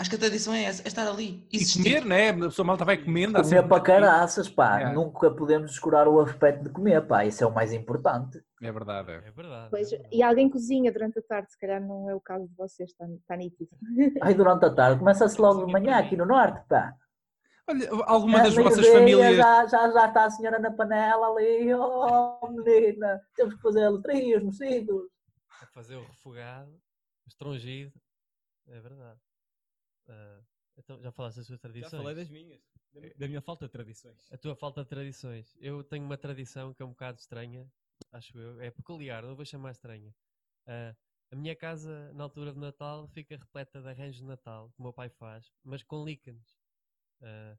Speaker 3: Acho que a tradição é essa, é estar ali.
Speaker 13: E
Speaker 3: existir.
Speaker 13: comer, não é? A pessoa malta vai comendo.
Speaker 4: Comer
Speaker 13: sempre-
Speaker 4: para caraças, pá.
Speaker 13: Yeah.
Speaker 4: Nunca podemos descurar o aspecto de comer, pá. Isso é o mais importante.
Speaker 13: É verdade, é.
Speaker 9: É verdade. é
Speaker 5: Pois,
Speaker 9: verdade.
Speaker 5: e alguém cozinha durante a tarde, se calhar não é o caso de vocês, está, está nítido.
Speaker 4: Aí durante a tarde, começa-se logo de manhã aqui no norte, pá.
Speaker 13: Olha, alguma
Speaker 4: É,
Speaker 13: das vossas
Speaker 4: meio-dia,
Speaker 13: famílias.
Speaker 4: Já, já, já está a senhora na panela ali, oh menina, temos que fazer trios, mexidos.
Speaker 9: Fazer o refogado, o estrongido. É verdade. Ah, então, já falaste das suas
Speaker 8: Já
Speaker 9: tradições?
Speaker 8: falei das minhas. Da, mi- da minha falta de tradições.
Speaker 9: A tua falta de tradições. Eu tenho uma tradição que é um bocado estranha, acho eu. É peculiar, não vou chamar estranha. Ah, a minha casa, na altura de Natal, fica repleta de arranjos de Natal, que o meu pai faz, mas com líquenes. Ah,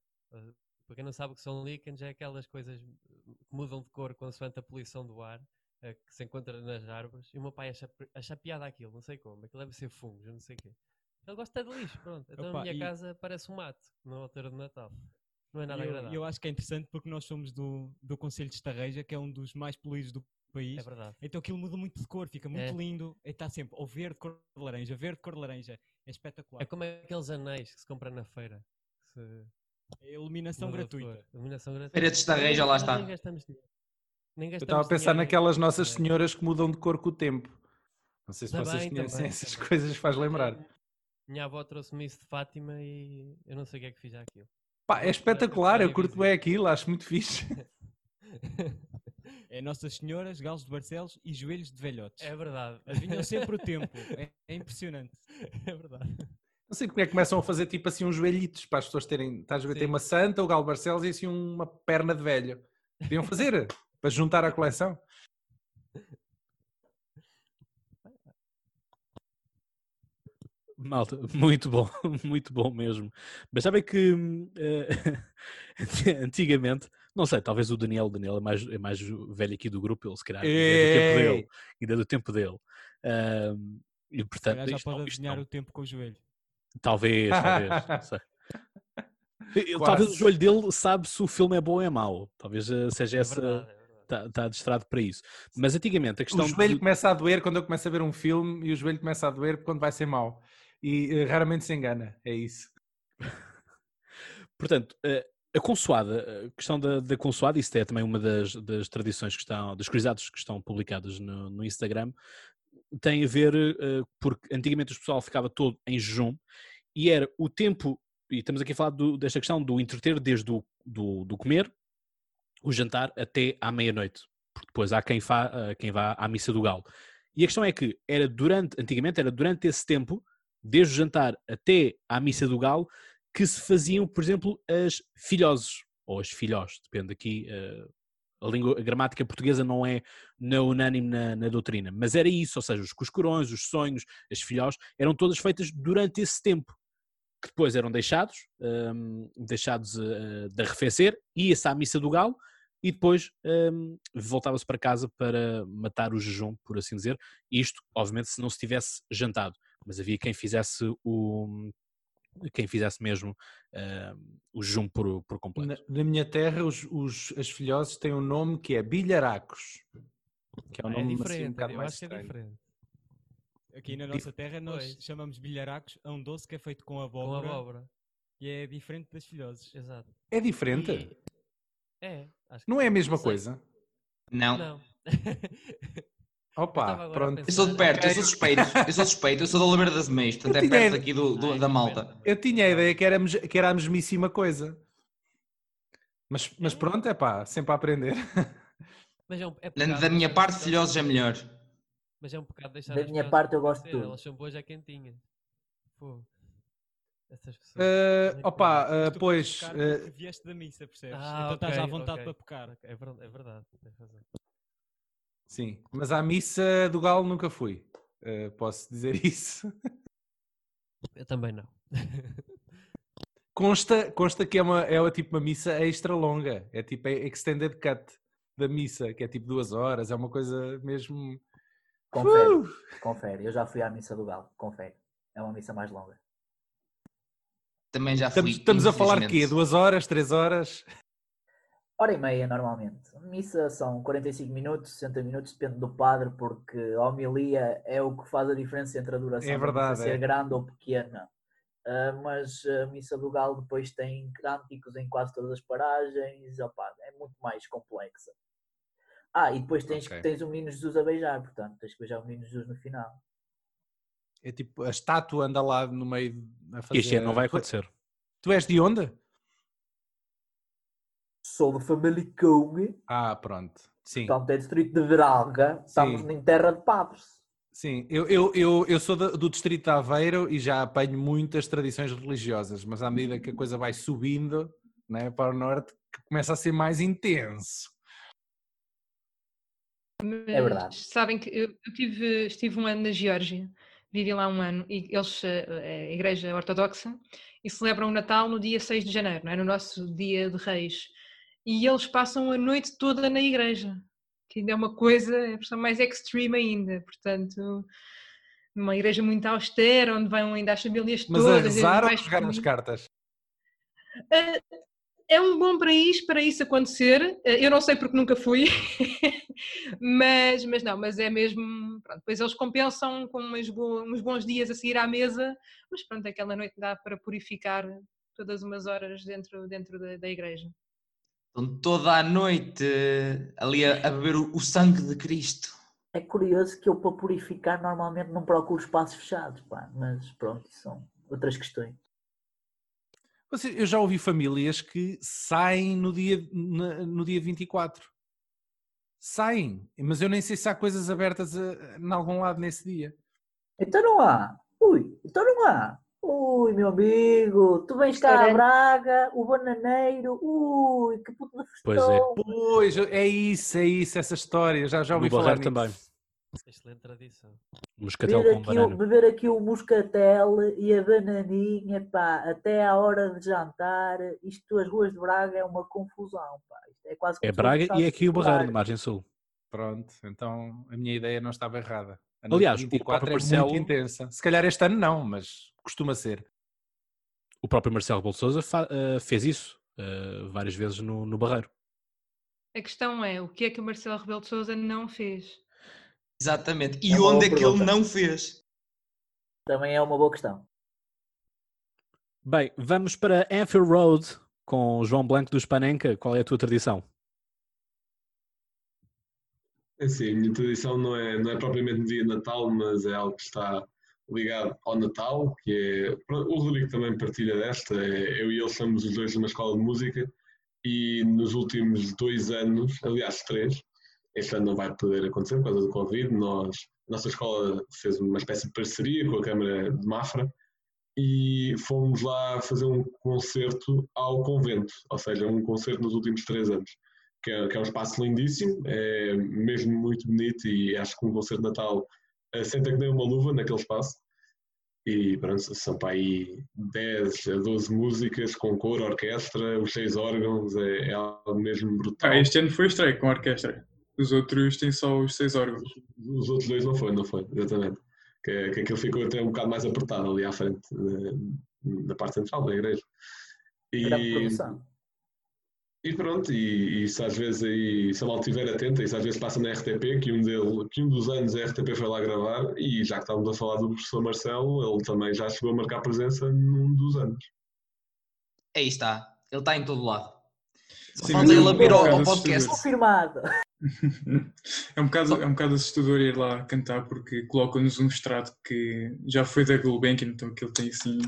Speaker 9: para quem não sabe o que são líquenes, é aquelas coisas que mudam de cor consoante a poluição do ar, ah, que se encontra nas árvores. E o meu pai acha, acha piada aquilo, não sei como. Aquilo deve ser fungos, não sei o quê. Ele gosta de lixo, pronto. Então
Speaker 8: Opa,
Speaker 9: a minha
Speaker 8: e-
Speaker 9: casa parece um mato, na altura de Natal. Não é nada
Speaker 8: E eu,
Speaker 9: agradável.
Speaker 8: eu acho que é interessante porque nós somos do, do Conselho de Estarreja, que é um dos mais poluídos do país.
Speaker 9: É verdade.
Speaker 8: Então aquilo muda muito de cor, fica muito
Speaker 9: É.
Speaker 8: lindo. E está sempre ou verde, cor de laranja, verde, cor de laranja. É espetacular.
Speaker 9: É como aqueles anéis que se compra na feira. se
Speaker 8: É iluminação gratuita.
Speaker 9: Iluminação gratuita.
Speaker 3: Feira de Estarreja, lá está.
Speaker 9: Nem gastamos dinheiro. Nem
Speaker 13: Eu estava a pensar naquelas nossas
Speaker 9: É.
Speaker 13: senhoras que mudam de cor com o tempo. Não sei se
Speaker 9: Também,
Speaker 13: vocês conhecem
Speaker 9: também,
Speaker 13: essas coisas, faz lembrar.
Speaker 9: Minha avó trouxe-me isso de Fátima e eu não sei o que é que fiz àquilo.
Speaker 13: Pá, é espetacular, eu curto bem aquilo, acho muito fixe.
Speaker 8: É Nossas Senhoras, Galos de Barcelos e Joelhos de Velhotes.
Speaker 9: É verdade.
Speaker 8: Adivinham sempre o tempo. É, é impressionante.
Speaker 9: É verdade.
Speaker 13: Não sei como é que começam a fazer tipo assim uns joelhitos para as pessoas terem. Estás a ver? Tem uma santa, o Galo Barcelos e assim uma perna de velho. Podiam fazer para juntar à coleção.
Speaker 1: Malta, muito bom, muito bom mesmo. Mas sabem que eh, antigamente, não sei, talvez o Daniel, o Daniel é mais, é mais velho aqui do grupo, ele se calhar ainda é do tempo dele. Ainda é do tempo dele. Ahm, e portanto,
Speaker 8: já
Speaker 1: isto
Speaker 8: pode adivinhar o tempo com o joelho.
Speaker 1: Talvez, talvez, não sei. Ele-. Talvez o joelho dele sabe se o filme é bom ou é mau. Talvez eh, seja
Speaker 9: É
Speaker 1: essa.
Speaker 9: verdade, é.
Speaker 1: Está tá distrado para isso. Mas antigamente a questão
Speaker 13: O joelho
Speaker 1: de-
Speaker 13: começa a doer quando eu começo a ver um filme e o joelho começa a doer quando vai ser mau. E eh, raramente se engana, é isso.
Speaker 1: Portanto, eh, a consoada, a questão da, da consoada, isso é também uma das, das tradições que estão, das curiosidades que estão publicadas no, no Instagram, tem a ver, eh, porque antigamente o pessoal ficava todo em jejum e era o tempo, e estamos aqui a falar do- desta questão do entreter desde o do, do comer, o jantar, até à meia-noite, porque depois há quem, fa, eh, quem vá à missa do galo. E a questão é que era durante, antigamente era durante esse tempo, desde o jantar até à missa do galo, que se faziam, por exemplo, as filhoses, ou as filhós, depende aqui, eh, a, língua, a gramática portuguesa não é na unânime na, na doutrina, mas era isso, ou seja, os cuscurões, os sonhos, as filhós, eram todas feitas durante esse tempo, que depois eram deixados, hum, deixados eh, de arrefecer, ia-se à missa do galo, e depois hum, voltava-se para casa para matar o jejum, por assim dizer, isto, obviamente, se não se tivesse jantado, mas havia quem fizesse o quem fizesse mesmo hum, o jejum por, por completo.
Speaker 13: Na, na minha terra, os, os- as filhoses têm um nome que é bilharacos. Que é um
Speaker 9: É
Speaker 13: nome assim, um
Speaker 9: diferente,
Speaker 13: bocado
Speaker 9: eu
Speaker 13: mais
Speaker 9: acho que é
Speaker 13: estranho.
Speaker 9: diferente.
Speaker 8: Aqui na nossa terra nós pois. chamamos bilharacos a um doce que é feito com abóbora. Com abóbora. E é diferente das filhoses.
Speaker 9: Exato.
Speaker 13: É diferente?
Speaker 9: E... É.
Speaker 13: não é a mesma coisa?
Speaker 3: Não. Não.
Speaker 13: Opa, pronto.
Speaker 3: Eu sou de perto, eu sou suspeito, eu sou suspeito, eu sou da Oliveira das Meias, portanto é perto aqui do, do, da malta.
Speaker 13: Eu tinha a ideia que, éramos, que era a mesmíssima coisa. Mas, mas pronto, é pá, sempre a aprender.
Speaker 3: Mas é um, é da minha parte, filhosos é melhor.
Speaker 9: Mas é um bocado deixar
Speaker 4: Da minha parte, eu gosto de tudo.
Speaker 9: Elas são boas, é quentinhas. Pô.
Speaker 13: Essas pessoas. Uh, opa, uh, pois.
Speaker 8: Uh... Vieste da missa, percebes? Ah, então okay, estás à vontade okay. para pecar.
Speaker 9: É verdade, é verdade.
Speaker 13: Sim, mas à missa do Galo nunca fui. Uh, posso dizer isso?
Speaker 9: Eu também não.
Speaker 13: consta, consta que é, uma, é uma, tipo uma missa extra longa. É tipo a extended cut da missa, que é tipo duas horas. É uma coisa mesmo.
Speaker 4: Confere, uh! confere. Eu já fui à missa do Galo, confere. É uma missa mais longa.
Speaker 3: Também já fui.
Speaker 13: Estamos, estamos a falar quê? Duas horas, três horas?
Speaker 4: Hora e meia, normalmente. Missa são 45 minutos, 60 minutos, depende do padre, porque a homilia é o que faz a diferença entre a duração
Speaker 13: é verdade,
Speaker 4: ser
Speaker 13: é.
Speaker 4: grande ou pequena. Uh, mas a Missa do Galo depois tem cânticos em quase todas as paragens, opa, é muito mais complexa. Ah, e depois tens, okay. tens o Menino Jesus a beijar, portanto, tens que beijar o Menino Jesus no final.
Speaker 13: É tipo, a estátua anda lá no meio a fazer...
Speaker 1: Isto não vai acontecer.
Speaker 13: Tu és de onde?
Speaker 4: Sou de Famalicão.
Speaker 13: Ah, pronto. Sim.
Speaker 4: Portanto, é distrito de Veralga. Estamos em terra de padres.
Speaker 13: Sim, eu, eu, eu, eu sou do, do distrito de Aveiro e já apanho muitas tradições religiosas, mas à medida que a coisa vai subindo né, para o norte, começa a ser mais intenso.
Speaker 11: Mas, é verdade. Sabem que eu, eu tive, estive um ano na Geórgia vivi lá um ano, e eles, eh, é a Igreja Ortodoxa, e celebram o Natal no dia 6 de janeiro, não é? no nosso dia de Reis. E eles passam a noite toda na igreja, que ainda é uma coisa é mais extreme ainda, portanto, numa igreja muito austera, onde vão ainda as famílias
Speaker 13: Mas
Speaker 11: todas.
Speaker 13: Mas a rezar ou a jogar nas cartas?
Speaker 11: Uh, é um bom país para isso acontecer. Eh, eu não sei porque nunca fui, mas, mas não, mas é mesmo. Pronto, depois eles compensam com uns, uns bons dias a seguir à mesa, mas pronto, aquela noite dá para purificar todas umas horas dentro, dentro da, da igreja.
Speaker 3: Então, toda a noite ali a, a beber o, o, sangue de Cristo.
Speaker 4: É curioso que eu, para purificar, normalmente não procuro espaços fechados, pá, mas pronto, são outras questões.
Speaker 13: Eu já ouvi famílias que saem no dia, no dia 24. Saem, mas eu nem sei se há coisas abertas a, em algum lado nesse dia.
Speaker 4: Então não há. Ui, então não há. Ui, meu amigo, tu vens cá a Braga, o bananeiro, ui, que puto de
Speaker 13: Pois é. Pois, é isso, é isso, essa história. Já, já ouvi no falar
Speaker 1: também.
Speaker 9: Excelente tradição.
Speaker 1: Moscatel
Speaker 4: beber
Speaker 1: com
Speaker 4: aqui,
Speaker 1: banana.
Speaker 4: Beber aqui o moscatel e a bananinha, pá, até à hora de jantar, isto, as ruas de Braga é uma confusão, pá. Isto é quase
Speaker 1: É Braga e é aqui o Barreiro, de Margem Sul.
Speaker 13: Pronto, então a minha ideia não estava errada.
Speaker 1: A Aliás, o próprio
Speaker 13: é
Speaker 1: Marcelo...
Speaker 13: muito intensa. Se calhar este ano não, mas costuma ser.
Speaker 1: O próprio Marcelo Bolsouza uh, fez isso uh, várias vezes no, no Barreiro.
Speaker 11: A questão é, o que é que o Marcelo Rebelo de Sousa não fez?
Speaker 3: Exatamente. E é onde é que ele não fez?
Speaker 4: Também é uma boa questão.
Speaker 1: Bem, vamos para Anfield Road com o João Blanco dos Panenka. Qual é a tua tradição?
Speaker 10: É sim, a minha tradição não é, não é propriamente no dia de Natal, mas é algo que está ligado ao Natal, que é. O Rodrigo também partilha desta. É, eu e ele somos os dois numa escola de música e nos últimos dois anos, aliás, três, este ano não vai poder acontecer por causa do Covid. Nós, a nossa escola fez uma espécie de parceria com a Câmara de Mafra e fomos lá fazer um concerto ao convento, ou seja, um concerto nos últimos três anos, que é, que é um espaço lindíssimo, é mesmo muito bonito e acho que um concerto de Natal senta que nem uma luva naquele espaço. E pronto, são para aí 10 a 12 músicas com cor, orquestra, os seis órgãos, é, é algo mesmo brutal.
Speaker 12: Ah, este ano foi estreia com orquestra. Os outros têm só os seis órgãos.
Speaker 10: Os outros dois não foi, não foi, exatamente. Que, que aquilo ficou até um bocado mais apertado ali à frente, na, na parte central da igreja. E, E pronto, e, e se às vezes aí, se a malta estiver atenta, isso às vezes passa na RTP, que um, dele, que um dos anos a RTP foi lá gravar, e já que estávamos a falar do professor Marcelo, ele também já chegou a marcar presença num dos anos.
Speaker 3: Aí está, ele está em todo lado.
Speaker 10: Sim,
Speaker 3: Falta ele
Speaker 10: é
Speaker 3: a vir
Speaker 10: um
Speaker 3: ao, podcast.
Speaker 4: Confirmado.
Speaker 12: É um, bocado, é um bocado assustador ir lá cantar porque colocam-nos um estrado que já foi da Gulbenkian, então que ele tem assim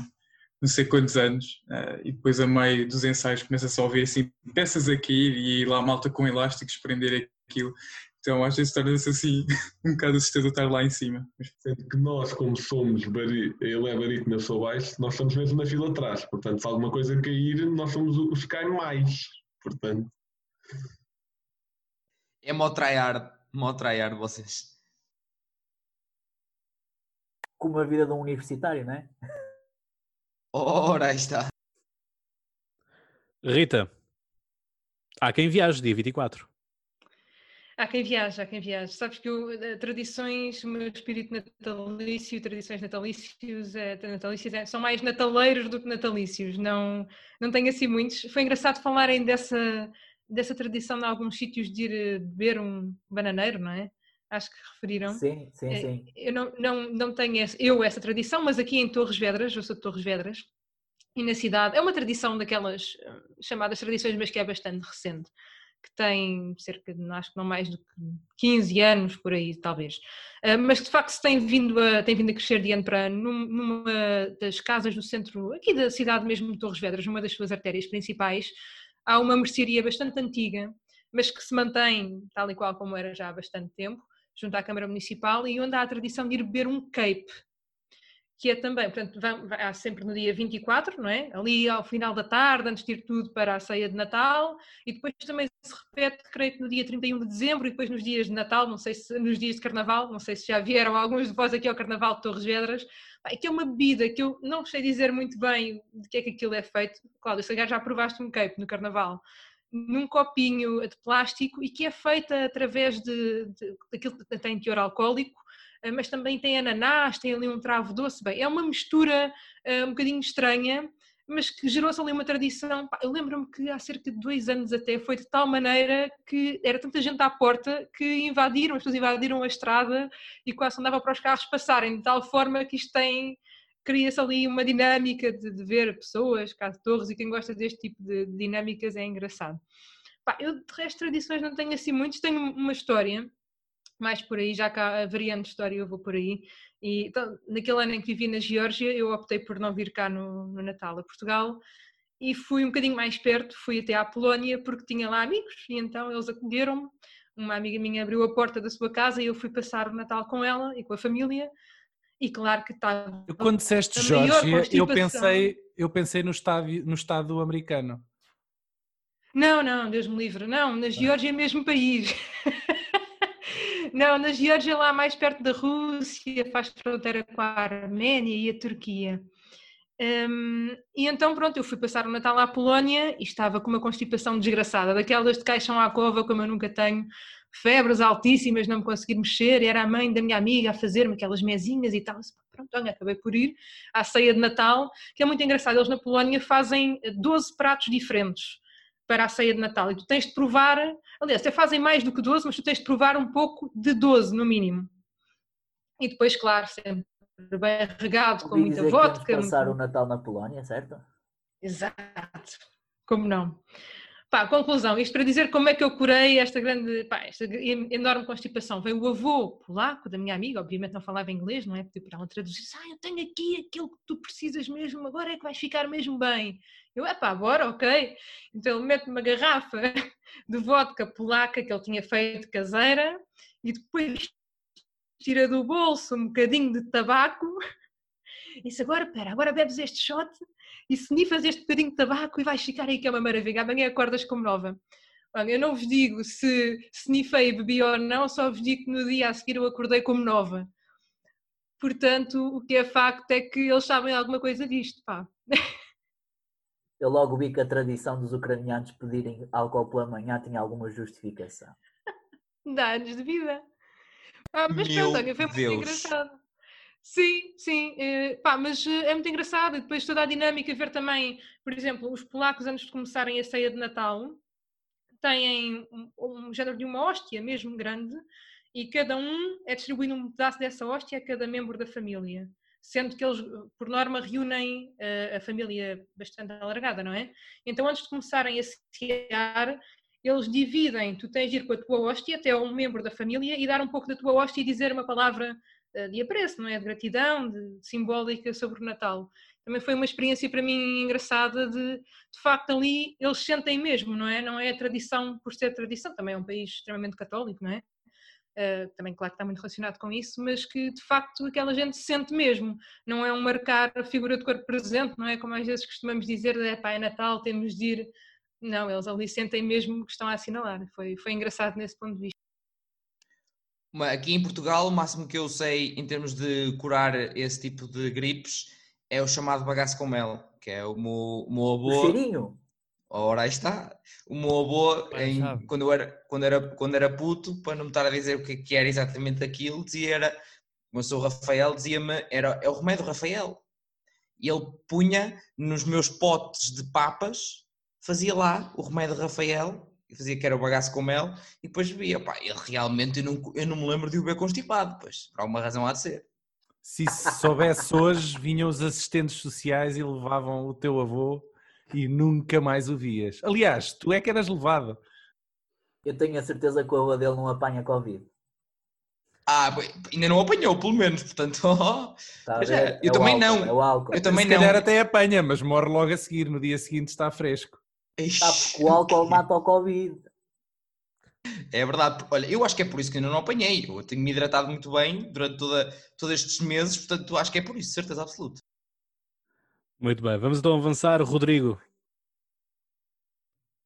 Speaker 12: não sei quantos anos, uh, e depois a meio dos ensaios começa-se a ouvir assim peças a cair e lá malta com elásticos prender aquilo. Então às vezes torna-se assim um bocado assustador estar lá em cima.
Speaker 10: Sendo que nós, como somos, bari... ele é barítono, eu sou baixo, nós estamos mesmo na fila atrás. Portanto, se alguma coisa cair, nós somos os que caem mais. Portanto.
Speaker 3: É mó tryhard, mó tryhard vocês.
Speaker 4: Como a vida de um universitário, não é?
Speaker 3: Ora, aí está.
Speaker 1: Rita, há quem viaje dia 24.
Speaker 11: Há quem viaja, há quem viaja. Sabes que eu, eh, tradições, o meu espírito natalício, tradições natalícios, eh, natalícios é, são mais nataleiros do que natalícios. Não, não tenho assim muitos. Foi engraçado falarem dessa, dessa tradição em alguns sítios de ir beber um bananeiro, não é? Acho que referiram.
Speaker 4: Sim, sim, sim.
Speaker 11: Eu não, não, não tenho essa, eu essa tradição, mas aqui em Torres Vedras, eu sou de Torres Vedras, e na cidade, é uma tradição daquelas chamadas tradições, mas que é bastante recente, que tem cerca de, acho que não mais do que 15 anos por aí, talvez, mas que de facto se tem vindo a, tem vindo a crescer de ano para ano, numa das casas do centro, aqui da cidade mesmo de Torres Vedras, numa das suas artérias principais, há uma mercearia bastante antiga, mas que se mantém tal e qual como era já há bastante tempo, junto à Câmara Municipal, e onde há a tradição de ir beber um cape, que é também, portanto, há sempre no dia 24, não é? Ali ao final da tarde, antes de ir tudo para a ceia de Natal, e depois também se repete, creio que no dia 31 de dezembro, e depois nos dias de Natal, não sei se nos dias de Carnaval, não sei se já vieram alguns de vós aqui ao Carnaval de Torres Vedras, que é uma bebida que eu não sei dizer muito bem de que é que aquilo é feito. Cláudio, se já provaste um cape no Carnaval, num copinho de plástico e que é feita através de, de daquilo que tem teor alcoólico, mas também tem ananás, tem ali um travo doce. Bem, é uma mistura uh, um bocadinho estranha, mas que gerou-se ali uma tradição. Eu lembro-me que há cerca de dois anos até foi de tal maneira que era tanta gente à porta que invadiram, as pessoas invadiram a estrada e quase andava para os carros passarem, de tal forma que isto tem cria-se ali uma dinâmica de, de, ver pessoas, cá de torres, e quem gosta deste tipo de, dinâmicas é engraçado. Pá, eu de resto tradições não tenho assim muitos, tenho uma história, mais por aí, já que há variante de história eu vou por aí, e então, naquele ano em que vivi na Geórgia, eu optei por não vir cá no, no Natal a Portugal, e fui um bocadinho mais perto, fui até à Polónia, porque tinha lá amigos, e então eles acolheram-me, uma amiga minha abriu a porta da sua casa e eu fui passar o Natal com ela e com a família, e claro que estava.
Speaker 13: Quando disseste Geórgia, eu pensei, eu pensei no, estado, no Estado americano.
Speaker 11: Não, não, Deus me livre. Não, na Geórgia é mesmo país. não, na Geórgia lá mais perto da Rússia, faz fronteira com a Arménia e a Turquia. Um, e então, pronto, eu fui passar o Natal à Polónia e estava com uma constipação desgraçada, daquelas de caixão à cova, como eu nunca tenho, febres altíssimas, não me conseguir mexer, e era a mãe da minha amiga a fazer-me aquelas mesinhas e tal. Pronto, olha, acabei por ir à ceia de Natal, que é muito engraçado. Eles na Polónia fazem 12 pratos diferentes para a ceia de Natal e tu tens de provar, aliás, até fazem mais do que 12, mas tu tens de provar um pouco de 12 no mínimo. E depois, claro, sempre bem regado, com muita vodka.
Speaker 4: Que passar
Speaker 11: muito...
Speaker 4: o Natal na Polónia, certo?
Speaker 11: Exato, como não? Pá, conclusão, isto para dizer como é que eu curei esta grande, pá, esta enorme constipação. Veio o avô polaco da minha amiga, obviamente não falava inglês, não é? Pediu para ela traduzir, ah, eu tenho aqui aquilo que tu precisas mesmo, agora é que vais ficar mesmo bem. Eu, é pá, bora, ok. Então ele mete uma garrafa de vodka polaca que ele tinha feito caseira e depois tira do bolso um bocadinho de tabaco e disse, agora, pera, agora bebes este shot e snifas este bocadinho de tabaco e vais ficar aí que é uma maravilha. Amanhã acordas como nova. Eu não vos digo se snifei e bebi ou não, só vos digo que no dia a seguir eu acordei como nova. Portanto, o que é facto é que eles sabem alguma coisa disto, pá.
Speaker 4: Eu logo vi que a tradição dos ucranianos pedirem álcool pela manhã tinha alguma justificação.
Speaker 11: Dá anos de vida. Ah, mas Meu pronto, foi muito Deus. engraçado. Sim, sim, eh, pá, mas eh, é muito engraçado. E depois toda a dinâmica, ver também, por exemplo, os polacos antes de começarem a ceia de Natal, têm um, um género de uma hóstia mesmo grande e cada um é distribuído um pedaço dessa hóstia a cada membro da família sendo que eles, por norma, reúnem a, eh, a família bastante alargada, não é? Então, antes de começarem a cear, eles dividem, tu tens de ir com a tua hóstia até a um membro da família e dar um pouco da tua hóstia e dizer uma palavra de apreço, não é? De gratidão, de, simbólica sobre o Natal. Também foi uma experiência para mim engraçada de, de facto, ali eles sentem mesmo, não é? Não é a tradição por ser tradição, também é um país extremamente católico, não é? Uh, também claro que está muito relacionado com isso, mas que de facto aquela gente sente mesmo, não é um marcar a figura de corpo presente, não é como às vezes costumamos dizer, é pá, é Natal, temos de ir, não, eles ali sentem mesmo que estão a assinalar, foi, foi engraçado nesse ponto de vista.
Speaker 3: Aqui em Portugal, o máximo que eu sei em termos de curar esse tipo de gripes é o chamado bagaço com mel, que é o meu, o meu avô...
Speaker 4: O cheirinho?
Speaker 3: Ora, aí está. O meu avô, em, quando, eu era, quando, era, quando era puto, para não me estar a dizer o que, é que era exatamente aquilo, dizia era, como eu sou o Rafael, dizia-me, era, é o remédio Rafael. E ele punha nos meus potes de papas, fazia lá o remédio Rafael, fazia que era o bagaço com mel, e depois bebia. Pá, ele realmente, eu não, eu não me lembro de o ver constipado, pois, por alguma razão há de ser.
Speaker 13: Se soubesse hoje, vinham os assistentes sociais e levavam o teu avô e nunca mais o vias. Aliás, tu é que eras levado.
Speaker 4: Eu tenho a certeza que o avô dele não apanha Covid.
Speaker 3: Ah, ainda não apanhou, pelo menos, portanto. Oh,
Speaker 4: tá é,
Speaker 3: eu
Speaker 4: é
Speaker 3: também
Speaker 4: álcool,
Speaker 3: não.
Speaker 4: É o álcool.
Speaker 3: Eu também
Speaker 13: Se
Speaker 3: não.
Speaker 13: calhar até apanha, mas morre logo a seguir. No dia seguinte está fresco.
Speaker 4: Sabe que o álcool mata o Covid.
Speaker 3: É verdade. Olha, eu acho que é por isso que ainda não apanhei. Eu tenho me hidratado muito bem durante toda, todos estes meses, portanto, acho que é por isso, certeza absoluta.
Speaker 1: Muito bem, vamos então avançar. Rodrigo.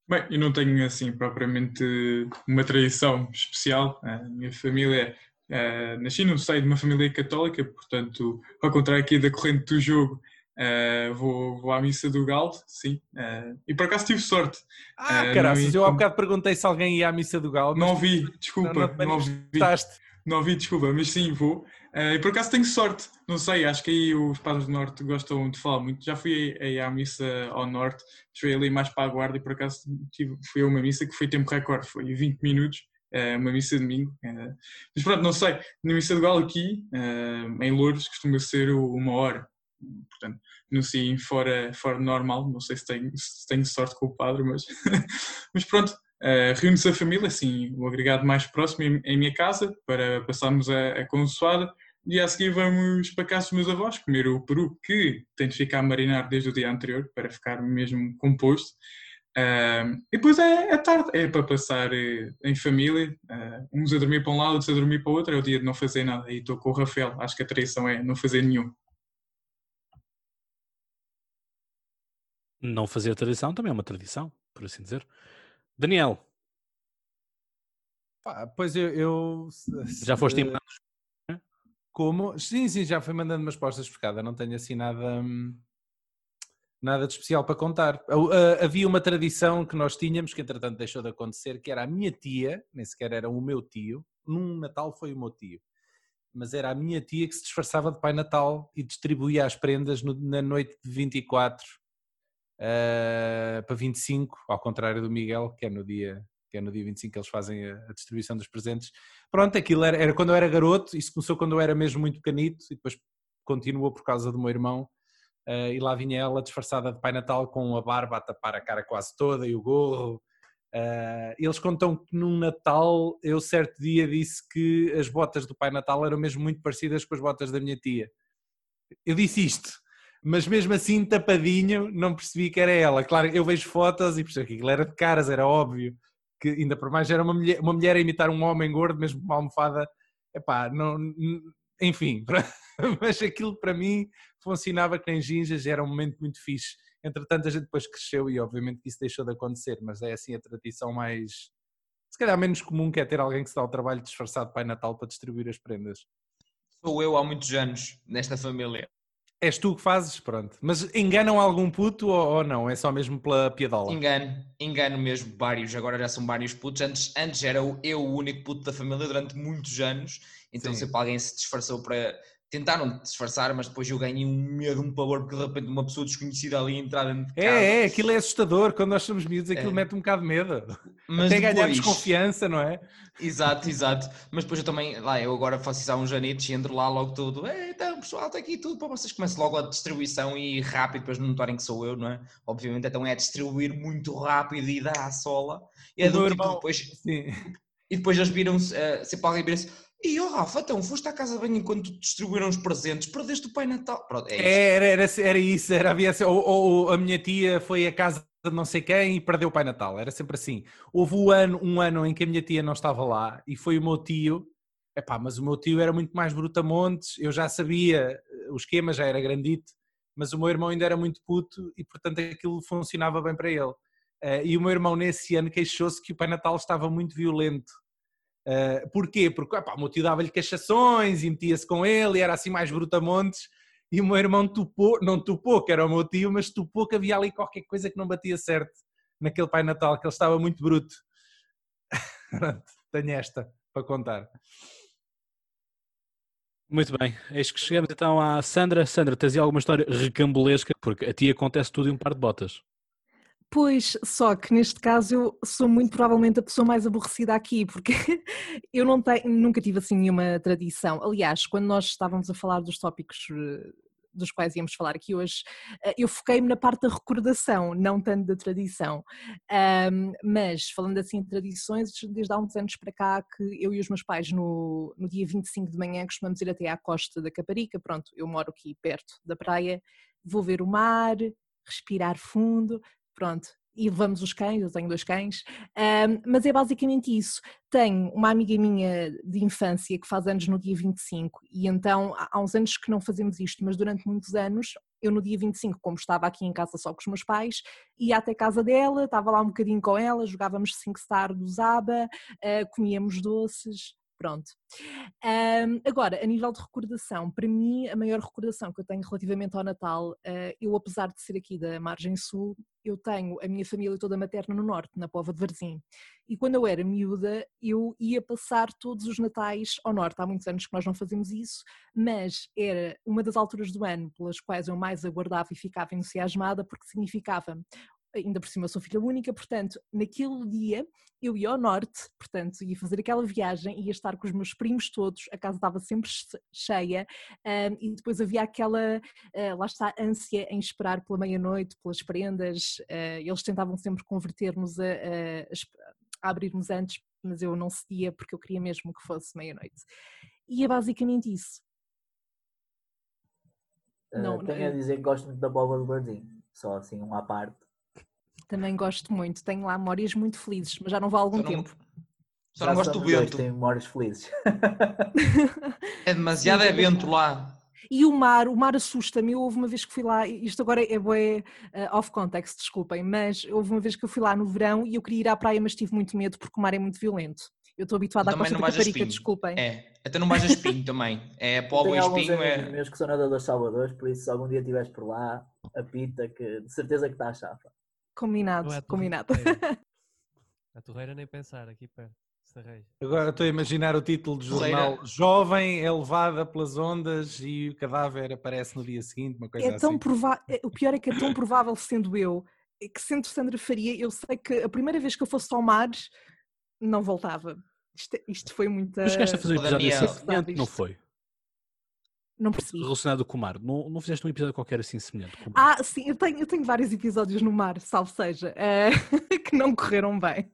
Speaker 12: Bem, eu não tenho assim propriamente uma tradição especial. A minha família uh, nasci no seio de uma família católica, portanto, ao contrário aqui da corrente do jogo, uh, vou, vou à missa do Galo, sim. Uh, e por acaso tive sorte.
Speaker 13: Ah, uh, caraças, eu há bocado perguntei se alguém ia à missa do Galo.
Speaker 12: Não ouvi, desculpa, não, não, não ouvi. Não ouvi, desculpa, mas sim, vou. Uh, e por acaso tenho sorte, não sei, acho que aí os padres do Norte gostam de falar muito. Já fui aí à missa ao Norte, fui ali mais para a Guarda e por acaso tive, fui a uma missa que foi tempo recorde, foi 20 minutos, uh, uma missa de domingo. Uh, mas pronto, não sei, na missa do Galo aqui, em Lourdes, costuma ser uma hora. Portanto, não sei fora, fora normal, não sei se tenho, se tenho sorte com o padre, mas, mas pronto, Uh, Reúne-se a família, assim, o agregado mais próximo em, em minha casa, para passarmos a, a consoada e a seguir vamos para casa dos meus avós comer o peru que tem de ficar a marinar desde o dia anterior para ficar mesmo composto. Uh, e depois é, é tarde, é para passar uh, em família, uh, uns a dormir para um lado, outros a dormir para o outro, é o dia de não fazer nada. E estou com o Rafael, acho que a tradição é não fazer nenhum.
Speaker 1: Não fazer tradição também é uma tradição, por assim dizer. Daniel.
Speaker 13: Pois eu, eu
Speaker 1: já foste em
Speaker 13: como? Sim, sim, já fui mandando umas postas pescada, não tenho assim nada, hum, nada de especial para contar. Havia uma tradição que nós tínhamos, que entretanto deixou de acontecer, que era a minha tia, nem sequer era o meu tio, num Natal foi o meu tio, mas era a minha tia que se disfarçava de Pai Natal e distribuía as prendas no, na noite de 24 uh, para 25, ao contrário do Miguel, que é no dia que é no dia 25 que eles fazem a, a distribuição dos presentes. Pronto, aquilo era, era, quando eu era garoto, isso começou quando eu era mesmo muito pequenito e depois continuou por causa do meu irmão. Uh, e lá vinha ela disfarçada de Pai Natal com a barba a tapar a cara quase toda e o gorro. Uh, eles contam que num Natal eu certo dia disse que as botas do Pai Natal eram mesmo muito parecidas com as botas da minha tia. Eu disse isto mas mesmo assim tapadinho não percebi que era ela. Claro, eu vejo fotos e percebi que aquilo era de caras, era óbvio, que ainda por mais era uma mulher, uma mulher a imitar um homem gordo, mesmo com uma almofada, epá, não, enfim, mas aquilo para mim funcionava que nem ginjas, era um momento muito fixe. Entretanto, a gente depois cresceu e obviamente isso deixou de acontecer, mas é assim a tradição mais, se calhar menos comum, que é ter alguém que se dá o trabalho disfarçado de Pai Natal para distribuir as prendas.
Speaker 3: Sou eu há muitos anos nesta família.
Speaker 13: És tu que fazes, pronto. Mas enganam algum puto ou, ou, não? É só mesmo pela piadola?
Speaker 3: Engano, engano mesmo vários. Agora já são vários putos. Antes, antes era eu o único puto da família durante muitos anos. Então Sim. sempre alguém se disfarçou para, tentaram disfarçar, mas depois eu ganhei um medo, um pavor, porque de repente uma pessoa desconhecida ali entrar dentro de casa.
Speaker 13: É, é, aquilo é assustador. Quando nós somos miúdos, aquilo
Speaker 3: É.
Speaker 13: mete um bocado de medo.
Speaker 3: Mas
Speaker 13: Até
Speaker 3: depois-
Speaker 13: confiança, não é?
Speaker 3: Exato, exato. Mas depois eu também, lá, eu agora faço isso há uns janitos e entro lá logo tudo. "É, então, pessoal, está aqui tudo para vocês. Começo logo a distribuição e rápido, depois não notarem que sou eu, não é? Obviamente, então é distribuir muito rápido e dar à sola. E é do
Speaker 13: meu
Speaker 3: tipo,
Speaker 13: irmão-
Speaker 3: depois,
Speaker 13: Sim.
Speaker 3: e depois eles viram-se, eh, sempre alguém vira-se. E oh Rafa, então foste à casa de banho enquanto distribuíram os presentes, perdeste o Pai Natal. Pronto, é isso.
Speaker 13: Era, era, era isso, era, havia, ou, ou a minha tia foi à casa de não sei quem e perdeu o Pai Natal, era sempre assim. Houve um ano, um ano em que a minha tia não estava lá e foi o meu tio, epá, mas o meu tio era muito mais brutamontes, eu já sabia, o esquema já era grandito, mas o meu irmão ainda era muito puto e portanto aquilo funcionava bem para ele. Eh, e o meu irmão nesse ano queixou-se que o Pai Natal estava muito violento. Uh, porquê? Porque epá, o meu tio dava-lhe cachações e metia-se com ele e era assim mais brutamontes e o meu irmão topou, não topou que era o meu tio, mas topou que havia ali qualquer coisa que não batia certo naquele Pai Natal, que ele estava muito bruto. Tenho esta para contar.
Speaker 1: Muito bem, eis que chegamos então à Sandra. Sandra, tens aí alguma história recambolesca? Porque a ti acontece tudo em um par de botas.
Speaker 14: Pois, só que neste caso eu sou muito provavelmente a pessoa mais aborrecida aqui, porque eu não tenho, nunca tive assim nenhuma tradição. Aliás, quando nós estávamos a falar dos tópicos eh, dos quais íamos falar aqui hoje, eh, eu foquei-me na parte da recordação, não tanto da tradição. Ahm, mas, falando assim de tradições, desde há uns anos para cá que eu e os meus pais no, no dia 25 de manhã costumamos ir até à costa da Caparica, pronto, eu moro aqui perto da praia, vou ver o mar, respirar fundo, pronto, e levamos os cães, eu tenho dois cães, ahm, mas é basicamente isso. Tenho uma amiga minha de infância que faz anos no dia 25 e então há uns anos que não fazemos isto, mas durante muitos anos, eu no dia 25, como estava aqui em casa só com os meus pais, ia até casa dela, estava lá um bocadinho com ela, jogávamos 5 star do Zaba, ah, comíamos doces, pronto. Ahm, agora, a nível de recordação, para mim, a maior recordação que eu tenho relativamente ao Natal, ah, eu apesar de ser aqui da margem sul, eu tenho a minha família toda materna no norte, na Pova de Varzim. E quando eu era miúda, eu ia passar todos os natais ao norte. Há muitos anos que nós não fazemos isso, mas era uma das alturas do ano pelas quais eu mais aguardava e ficava entusiasmada, porque significava ainda por cima eu sou filha única, portanto, naquele dia eu ia ao norte, portanto, ia fazer aquela viagem, ia estar com os meus primos todos, a casa estava sempre che- cheia, ahm, e depois havia aquela, ah, lá está, ânsia em esperar pela meia-noite, pelas prendas, ah, eles tentavam sempre converter-nos a, a- a abrirmos antes, mas eu não cedia porque eu queria mesmo que fosse meia-noite. E é basicamente isso.
Speaker 4: Uh,
Speaker 14: Não,
Speaker 4: tenho
Speaker 14: não-
Speaker 4: a dizer que gosto muito da boba do Bardim, só assim uma à parte.
Speaker 14: Também gosto muito, tenho lá memórias muito felizes, mas já não vá há algum
Speaker 3: Só não-
Speaker 14: tempo.
Speaker 3: Só não gosto do vento.
Speaker 4: Tem memórias felizes.
Speaker 3: É demasiado é vento lá.
Speaker 14: E o mar, o mar assusta-me. Eu houve uma vez que fui lá, isto agora é bué, eh, off context, desculpem, mas houve uma vez que eu fui lá no verão e eu queria ir à praia, mas tive muito medo porque o mar é muito violento. Eu estou habituada à
Speaker 3: Também
Speaker 14: costa
Speaker 3: não
Speaker 14: da Caparica,
Speaker 3: espinho.
Speaker 14: desculpem.
Speaker 3: É, até não vais a espinho também. É
Speaker 4: Eu
Speaker 3: povo e espinho é.
Speaker 4: meus que são nadadores salvadores, por isso se algum dia estiveres por lá, apita que de certeza que está a chapa.
Speaker 14: Combinado,
Speaker 9: é
Speaker 14: combinado.
Speaker 9: é. A torreira nem pensar, aqui perto.
Speaker 13: Agora estou a imaginar o título do jornal Jovem é levada pelas ondas e o cadáver aparece no dia seguinte, uma coisa
Speaker 14: É tão
Speaker 13: assim.
Speaker 14: provável, o pior é que é tão provável sendo eu, é que sendo Sandra Faria, eu sei que a primeira vez que eu fosse ao mar, não voltava. Isto, isto foi muita...
Speaker 1: Tu chegaste a fazer
Speaker 3: O
Speaker 1: episódio assim semelhante, não foi?
Speaker 14: Não percebi.
Speaker 1: Relacionado com o mar. Não, não fizeste um episódio qualquer assim semelhante com o mar?
Speaker 14: Ah, sim, eu tenho, eu tenho vários episódios no mar, salvo seja, eh, que não correram bem.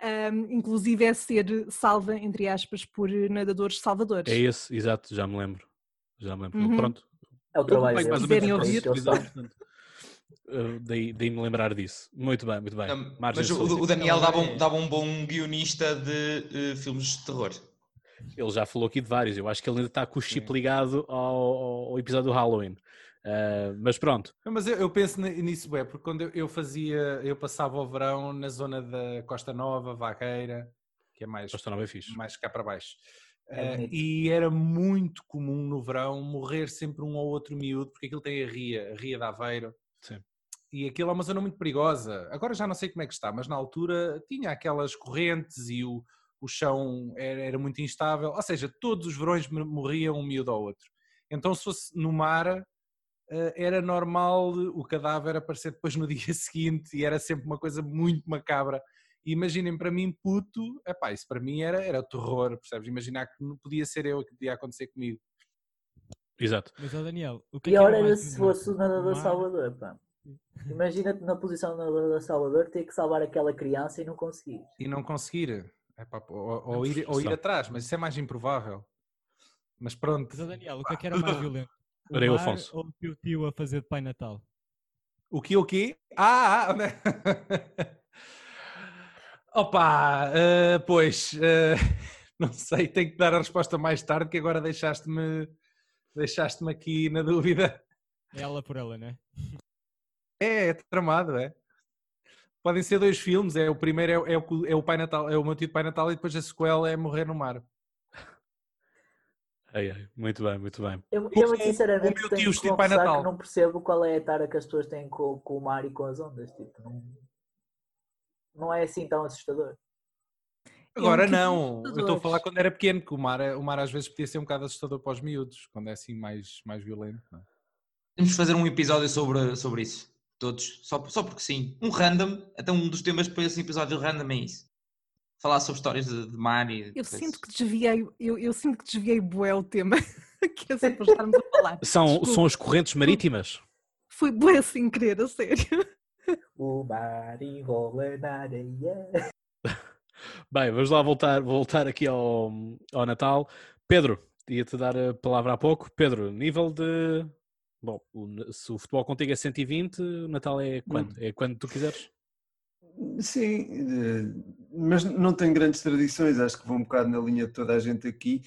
Speaker 14: Ahm, inclusive é ser salva, entre aspas, por nadadores salvadores.
Speaker 1: É esse, exato, já me lembro. Já me lembro.
Speaker 14: Uhum.
Speaker 1: Pronto.
Speaker 4: É o
Speaker 1: Eu
Speaker 4: trabalho
Speaker 1: acompanho mais ou menos
Speaker 14: ouvir.
Speaker 1: uh, daí, daí me lembrar disso. Muito bem, muito bem.
Speaker 3: Não, Mas o, o Daniel dava
Speaker 9: é-
Speaker 3: um, dava um bom guionista de eh, filmes de terror.
Speaker 1: Ele já falou aqui de vários. Eu acho que ele ainda está com o chip ligado ao, ao- episódio do Halloween. Uh, mas pronto.
Speaker 13: Mas eu, eu penso ni- nisso, é, porque quando eu, eu fazia, eu passava o verão na zona da Costa Nova, Vaqueira, que é mais,
Speaker 1: Costa Nova é fixe.
Speaker 13: mais cá para baixo.
Speaker 4: Bonito.
Speaker 13: e era muito comum no verão morrer sempre um ou outro miúdo, porque aquilo tem a ria, a ria de Aveiro.
Speaker 1: Sim.
Speaker 13: E aquilo é uma zona muito perigosa. Agora já não sei como é que está, mas na altura tinha aquelas correntes e o, o chão era, era muito instável, ou seja, todos os verões morriam um miúdo ao outro. Então, se fosse no mar, eh, era normal o cadáver aparecer depois no dia seguinte e era sempre uma coisa muito macabra. Imaginem para mim, puto, epá, isso para mim era, era terror, percebes? Imaginar que não podia ser eu que podia acontecer comigo.
Speaker 1: Exato.
Speaker 8: Mas, oh Daniel, o que
Speaker 4: Pior
Speaker 8: é que
Speaker 4: era se fosse o nadador Salvador, pá. Imagina-te na posição do nadador Salvador ter que salvar aquela criança e não conseguir.
Speaker 13: E não conseguir. Epá, ou, ou, ir, ou ir atrás, mas isso é mais improvável. Mas pronto.
Speaker 8: Mas, oh Daniel, o que é que era mais violento? O
Speaker 1: Era eu,
Speaker 8: mar
Speaker 1: Afonso.
Speaker 8: ou o tio tio a fazer de Pai Natal?
Speaker 13: O que, o quê? Ah, ah, né? Opa, eh, pois, eh, não sei, tenho que dar a resposta mais tarde, que agora deixaste-me deixaste-me aqui na dúvida.
Speaker 8: É ela por ela, né?
Speaker 13: É, é tramado, é. Podem ser dois filmes, é o primeiro é, é o, é o Pai Natal, é o meu tio de Pai Natal e depois a sequela é Morrer no Mar.
Speaker 1: Ai, ai, muito bem, muito bem.
Speaker 4: Eu, eu muito
Speaker 13: o
Speaker 4: sinceramente
Speaker 13: meu
Speaker 4: tenho
Speaker 13: tio Pai Natal.
Speaker 4: que não percebo qual é a tara que as pessoas têm com, com o mar e com as ondas. Tipo, não, não é assim tão assustador.
Speaker 13: Agora
Speaker 4: bocadinho
Speaker 13: não, eu estou a falar quando era pequeno, que o mar, é- o mar às vezes podia ser um bocado assustador para os miúdos, quando é assim mais, mais violento. não é?
Speaker 3: Temos de fazer um episódio sobre, sobre isso. Todos. Só, só porque sim. Um random. Até um dos temas para esse episódio random é isso. Falar sobre histórias de, de mar e.
Speaker 14: Eu sinto que desviei, eu, eu sinto que desviei bué o tema, que é sempre estarmos a falar.
Speaker 1: São,
Speaker 14: Desculpa.
Speaker 1: são as correntes marítimas?
Speaker 14: Foi bué sem querer, a sério.
Speaker 4: O mar enrola na areia.
Speaker 1: Bem, vamos lá voltar, voltar aqui ao, ao Natal. Pedro, ia-te dar a palavra há pouco. Pedro, nível de. Bom, o- se o futebol contigo é 120, o Natal é quando? É quando tu quiseres?
Speaker 15: Sim, eh, mas não tem grandes tradições, acho que vou um bocado na linha de toda a gente aqui.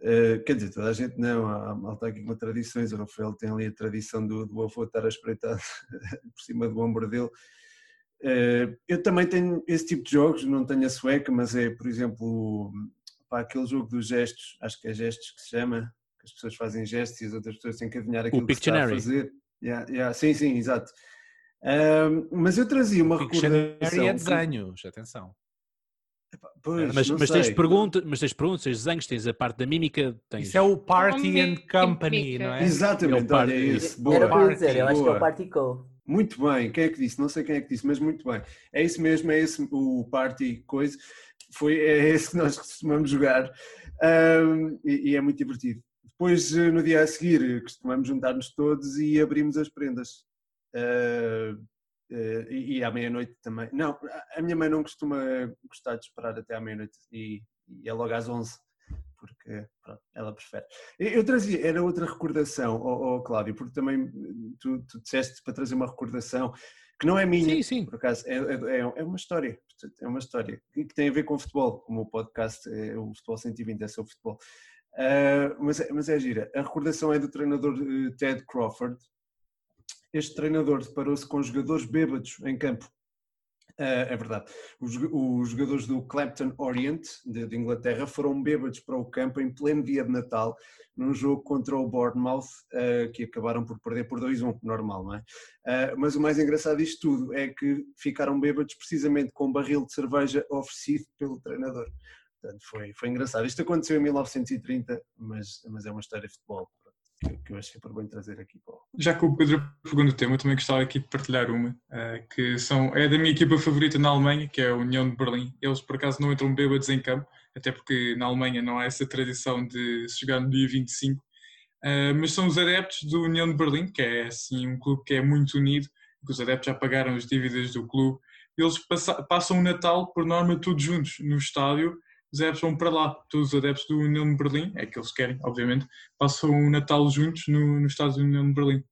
Speaker 15: Eh, Quer dizer, toda a gente não, há malta aqui com tradições. O Rafael tem ali a tradição do, do avô estar a espreitar por cima do ombro dele. Eh, Eu também tenho esse tipo de jogos, não tenho a sueca, mas é, por exemplo, pá, aquele jogo dos gestos, acho que é gestos que se chama, as pessoas fazem gestos e as outras pessoas têm que adivinhar aquilo que se está a fazer. Yeah, yeah, sim, sim, exato. Ahm, mas eu trazia uma
Speaker 13: Pictionary
Speaker 15: recordação.
Speaker 13: é
Speaker 15: que-
Speaker 13: desenhos, atenção.
Speaker 15: Pois,
Speaker 1: mas, mas tens perguntas, mas tens perguntas, tens desenhos, tens a parte da mímica, tens.
Speaker 13: Isso é o Party and Company, não é?
Speaker 15: Exatamente,
Speaker 1: É o
Speaker 15: olha
Speaker 1: party.
Speaker 15: esse. Boa.
Speaker 4: Era o que ia dizer, eu acho que é o Party Code.
Speaker 15: Muito bem, quem é que disse? Não sei quem é que disse, mas muito bem. É isso mesmo, é esse o party coisa. Foi, é esse que nós costumamos jogar Ahm, e, e é muito divertido. Depois, eh, no dia a seguir, eh, costumamos juntar-nos todos e abrimos as prendas. Ah, eh, e, e à meia-noite também. Não, a- minha mãe não costuma gostar de esperar até à meia-noite e, e é logo às 11, porque pronto, ela prefere. Eu trazia, era outra recordação, ó ó, Cláudio, porque também tu, tu disseste para trazer uma recordação que não é minha,
Speaker 1: Sim, sim.
Speaker 15: por acaso, é, é, é uma história, é uma história que que tem a ver com futebol, como o podcast é o Futebol 120, é sobre futebol. Ah, mas, é- mas é gira. A recordação é do treinador eh, Ted Crawford. Este treinador deparou-se com jogadores bêbados em campo. Ah, é verdade. Os, os jogadores do Clapton Orient, de, de Inglaterra, foram bêbados para o campo em pleno dia de Natal, num jogo contra o Bournemouth, ah, que acabaram por perder por 2-1, normal, não é? Ah, mas o mais engraçado disto tudo é que ficaram bêbados precisamente com um barril de cerveja oferecido pelo treinador. Portanto, foi, foi engraçado. Isto aconteceu em 1930, mas, mas é uma história de futebol que, que eu achei por bem trazer aqui
Speaker 12: Já que o Pedro pegou no tema, também gostava aqui de partilhar uma, eh, que são, é da minha equipa favorita na Alemanha, que é a União de Berlim. Eles, por acaso, não entram bêbados em campo, até porque na Alemanha não há essa tradição de se jogar no dia 25, eh, mas são os adeptos do União de Berlim, que é assim um clube que é muito unido, que os adeptos já pagaram as dívidas do clube. Eles passa- passam o Natal, por norma, todos juntos no estádio. Os adeptos vão para lá, todos os adeptos do União de Berlim, é que eles querem, obviamente, passam o Natal juntos no, no estádio da União de Berlim.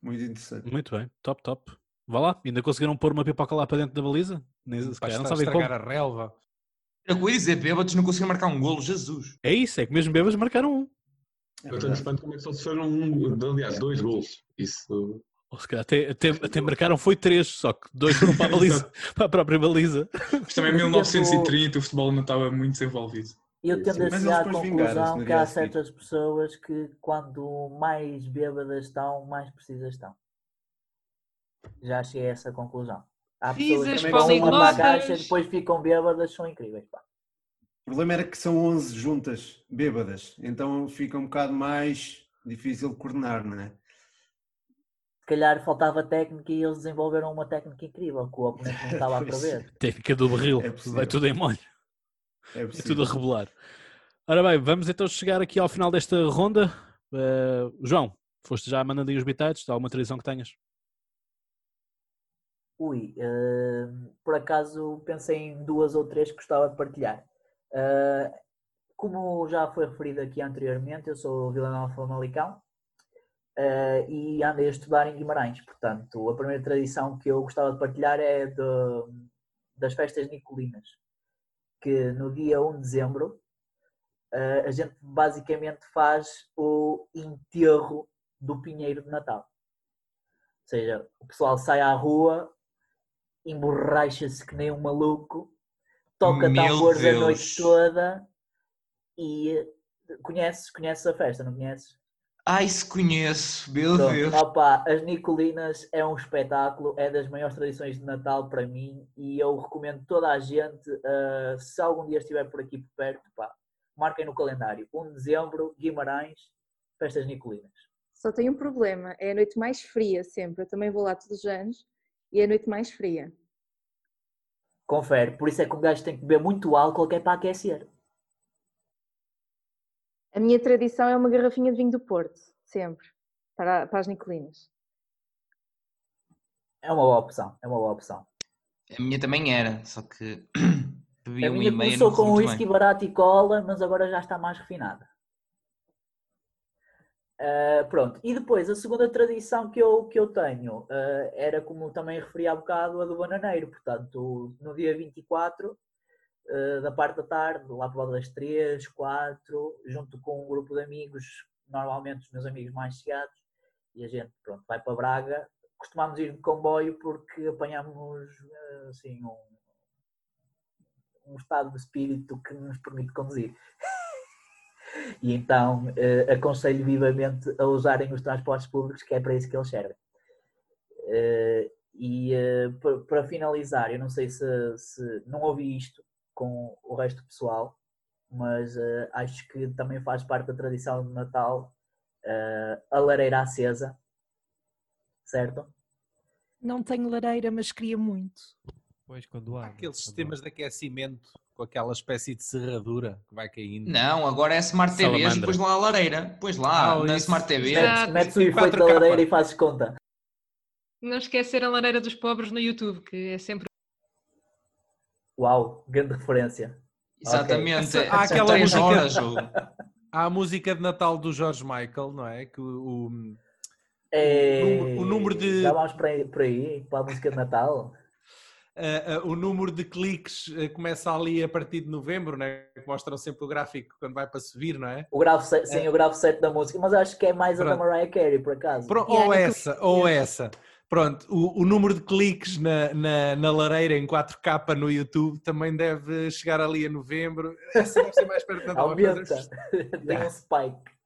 Speaker 15: Muito interessante.
Speaker 1: Muito bem, top, top. Vá lá, ainda conseguiram pôr uma pipoca lá para dentro da baliza? Nem, se calhar não sabem como.
Speaker 13: estragar a relva.
Speaker 3: Eu ia dizer, bêbados não conseguiram marcar um golo, Jesus.
Speaker 1: É isso, é que mesmo bebas marcaram um.
Speaker 10: Eu tenho espanto como é que só sofreram um, aliás, dois gols. Isso.
Speaker 1: Ou se calhar até, até, até marcaram foi três, só que dois foram para a baliza, para a própria baliza.
Speaker 12: Mas também em 1930 o futebol não estava muito desenvolvido.
Speaker 4: Eu tendo a chegar à conclusão que há certas pessoas que quanto mais bêbadas estão, mais precisas estão. Já cheguei a essa conclusão. Há pessoas que vão uma caixa e depois ficam bêbadas, são incríveis. Pá.
Speaker 15: O problema era que são 11 juntas bêbadas, então fica um bocado mais difícil coordenar, não é?
Speaker 4: Se calhar faltava técnica e eles desenvolveram uma técnica incrível que o oponente não estava a prever.
Speaker 1: técnica do barril, é vai tudo em molho. É, é, tudo a rebolar. Ora bem, vamos então chegar aqui ao final desta ronda. Uh, João, foste já mandando aí os bitites? Há alguma tradição que tenhas?
Speaker 4: Ui, uh, por acaso pensei em duas ou três que gostava de partilhar. Uh, como já foi referido aqui anteriormente, eu sou Vila Nova Famalicão uh, e andei a estudar em Guimarães. Portanto, a primeira tradição que eu gostava de partilhar é de, das festas nicolinas, que no dia 1 de dezembro uh, a gente basicamente faz o enterro do pinheiro de Natal. Ou seja, o pessoal sai à rua emborracha-se que nem um maluco, toca Meu tambores Deus. a noite toda e conheces, conheces a festa, não conheces?
Speaker 3: Ai, se conheço, meu Pronto, Deus.
Speaker 4: Opa, as Nicolinas é um espetáculo, é das maiores tradições de Natal para mim e eu recomendo toda a gente, uh, se algum dia estiver por aqui por perto, pá, marquem no calendário. 1 de dezembro, Guimarães, festas Nicolinas.
Speaker 5: Só tem um problema, é a noite mais fria sempre. Eu também vou lá todos os anos e é a noite mais fria.
Speaker 4: Confere, por isso é que um gajo tem que beber muito álcool que é para aquecer.
Speaker 5: A minha tradição é uma garrafinha de vinho do Porto, sempre, para, para as Nicolinas.
Speaker 4: É uma boa opção, é uma boa opção.
Speaker 3: A minha também era, só que
Speaker 4: bebi a minha começou com whisky barato e cola, mas agora já está mais refinada. Uh, pronto, e depois a segunda tradição que eu, que eu tenho uh, era, como também referi há bocado, a do bananeiro. Portanto, no dia 24, uh, da parte da tarde, lá por volta das 3, 4, junto com um grupo de amigos, normalmente os meus amigos mais chegados, e a gente pronto, vai para Braga. Costumamos ir de comboio porque apanhamos assim, um, um estado de espírito que nos permite conduzir. E então uh, aconselho vivamente a usarem os transportes públicos, que é para isso que eles servem. Uh, e uh, para finalizar, eu não sei se, se, não ouvi isto com o resto do pessoal, mas acho que também faz parte da tradição de Natal a lareira acesa, certo?
Speaker 14: Não tenho lareira, mas queria muito.
Speaker 13: Pois, quando há. Aqueles sistemas de aquecimento com aquela espécie de serradura que vai caindo.
Speaker 3: Não, agora é Smart TV, depois lá a lareira. Pois lá, ah, na Smart TV.
Speaker 4: Metes o efeito da lareira e fazes conta.
Speaker 11: Não esquecer a lareira dos pobres no YouTube, que é sempre.
Speaker 4: Uau, grande referência.
Speaker 3: Exatamente.
Speaker 13: Okay. Há aquela música. Horas, Há a música de Natal do George Michael, não é? Que o, o,
Speaker 4: é... o, número, o número de. Já vamos por aí, por aí para a música de Natal.
Speaker 13: Uh, uh, o número de cliques uh, começa ali a partir de novembro, né? mostram sempre o gráfico quando vai para subir, não é?
Speaker 4: O grafo, sim, o grafo 7 da música, mas acho que é mais Pronto. a da Mariah Carey, por acaso.
Speaker 13: ou essa, ou essa. Pronto, o, o número de cliques na, na, na, lareira em 4K no YouTube também deve chegar ali a novembro. Essa deve ser mais perto da
Speaker 4: Aumenta, tem um spike.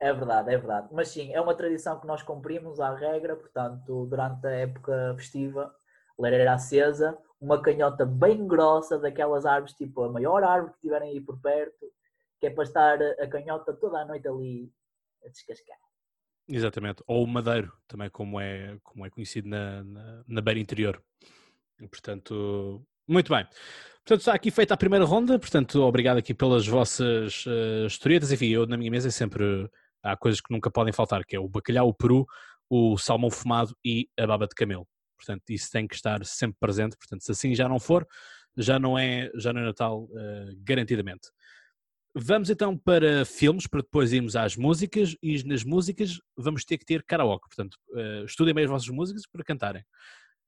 Speaker 4: É verdade, é verdade. Mas sim, é uma tradição que nós cumprimos à regra, portanto, durante a época festiva lareira acesa, uma canhota bem grossa daquelas árvores, tipo a maior árvore que tiverem aí por perto, que é para estar a canhota toda a noite ali a descascar.
Speaker 1: Exatamente, ou o madeiro, também como é, como é conhecido na, na, na beira interior. Portanto, muito bem. Portanto, está aqui feita a primeira ronda, portanto, obrigado aqui pelas vossas uh, historietas. Enfim, eu na minha mesa sempre há coisas que nunca podem faltar, que é o bacalhau, o peru, o salmão fumado e a baba de camelo. Portanto, isso tem que estar sempre presente. Portanto, se assim já não for, já não é, já não é Natal uh, garantidamente. Vamos então para filmes, para depois irmos às músicas, e nas músicas vamos ter que ter karaoke. Portanto, uh, estudem bem as vossas músicas para cantarem.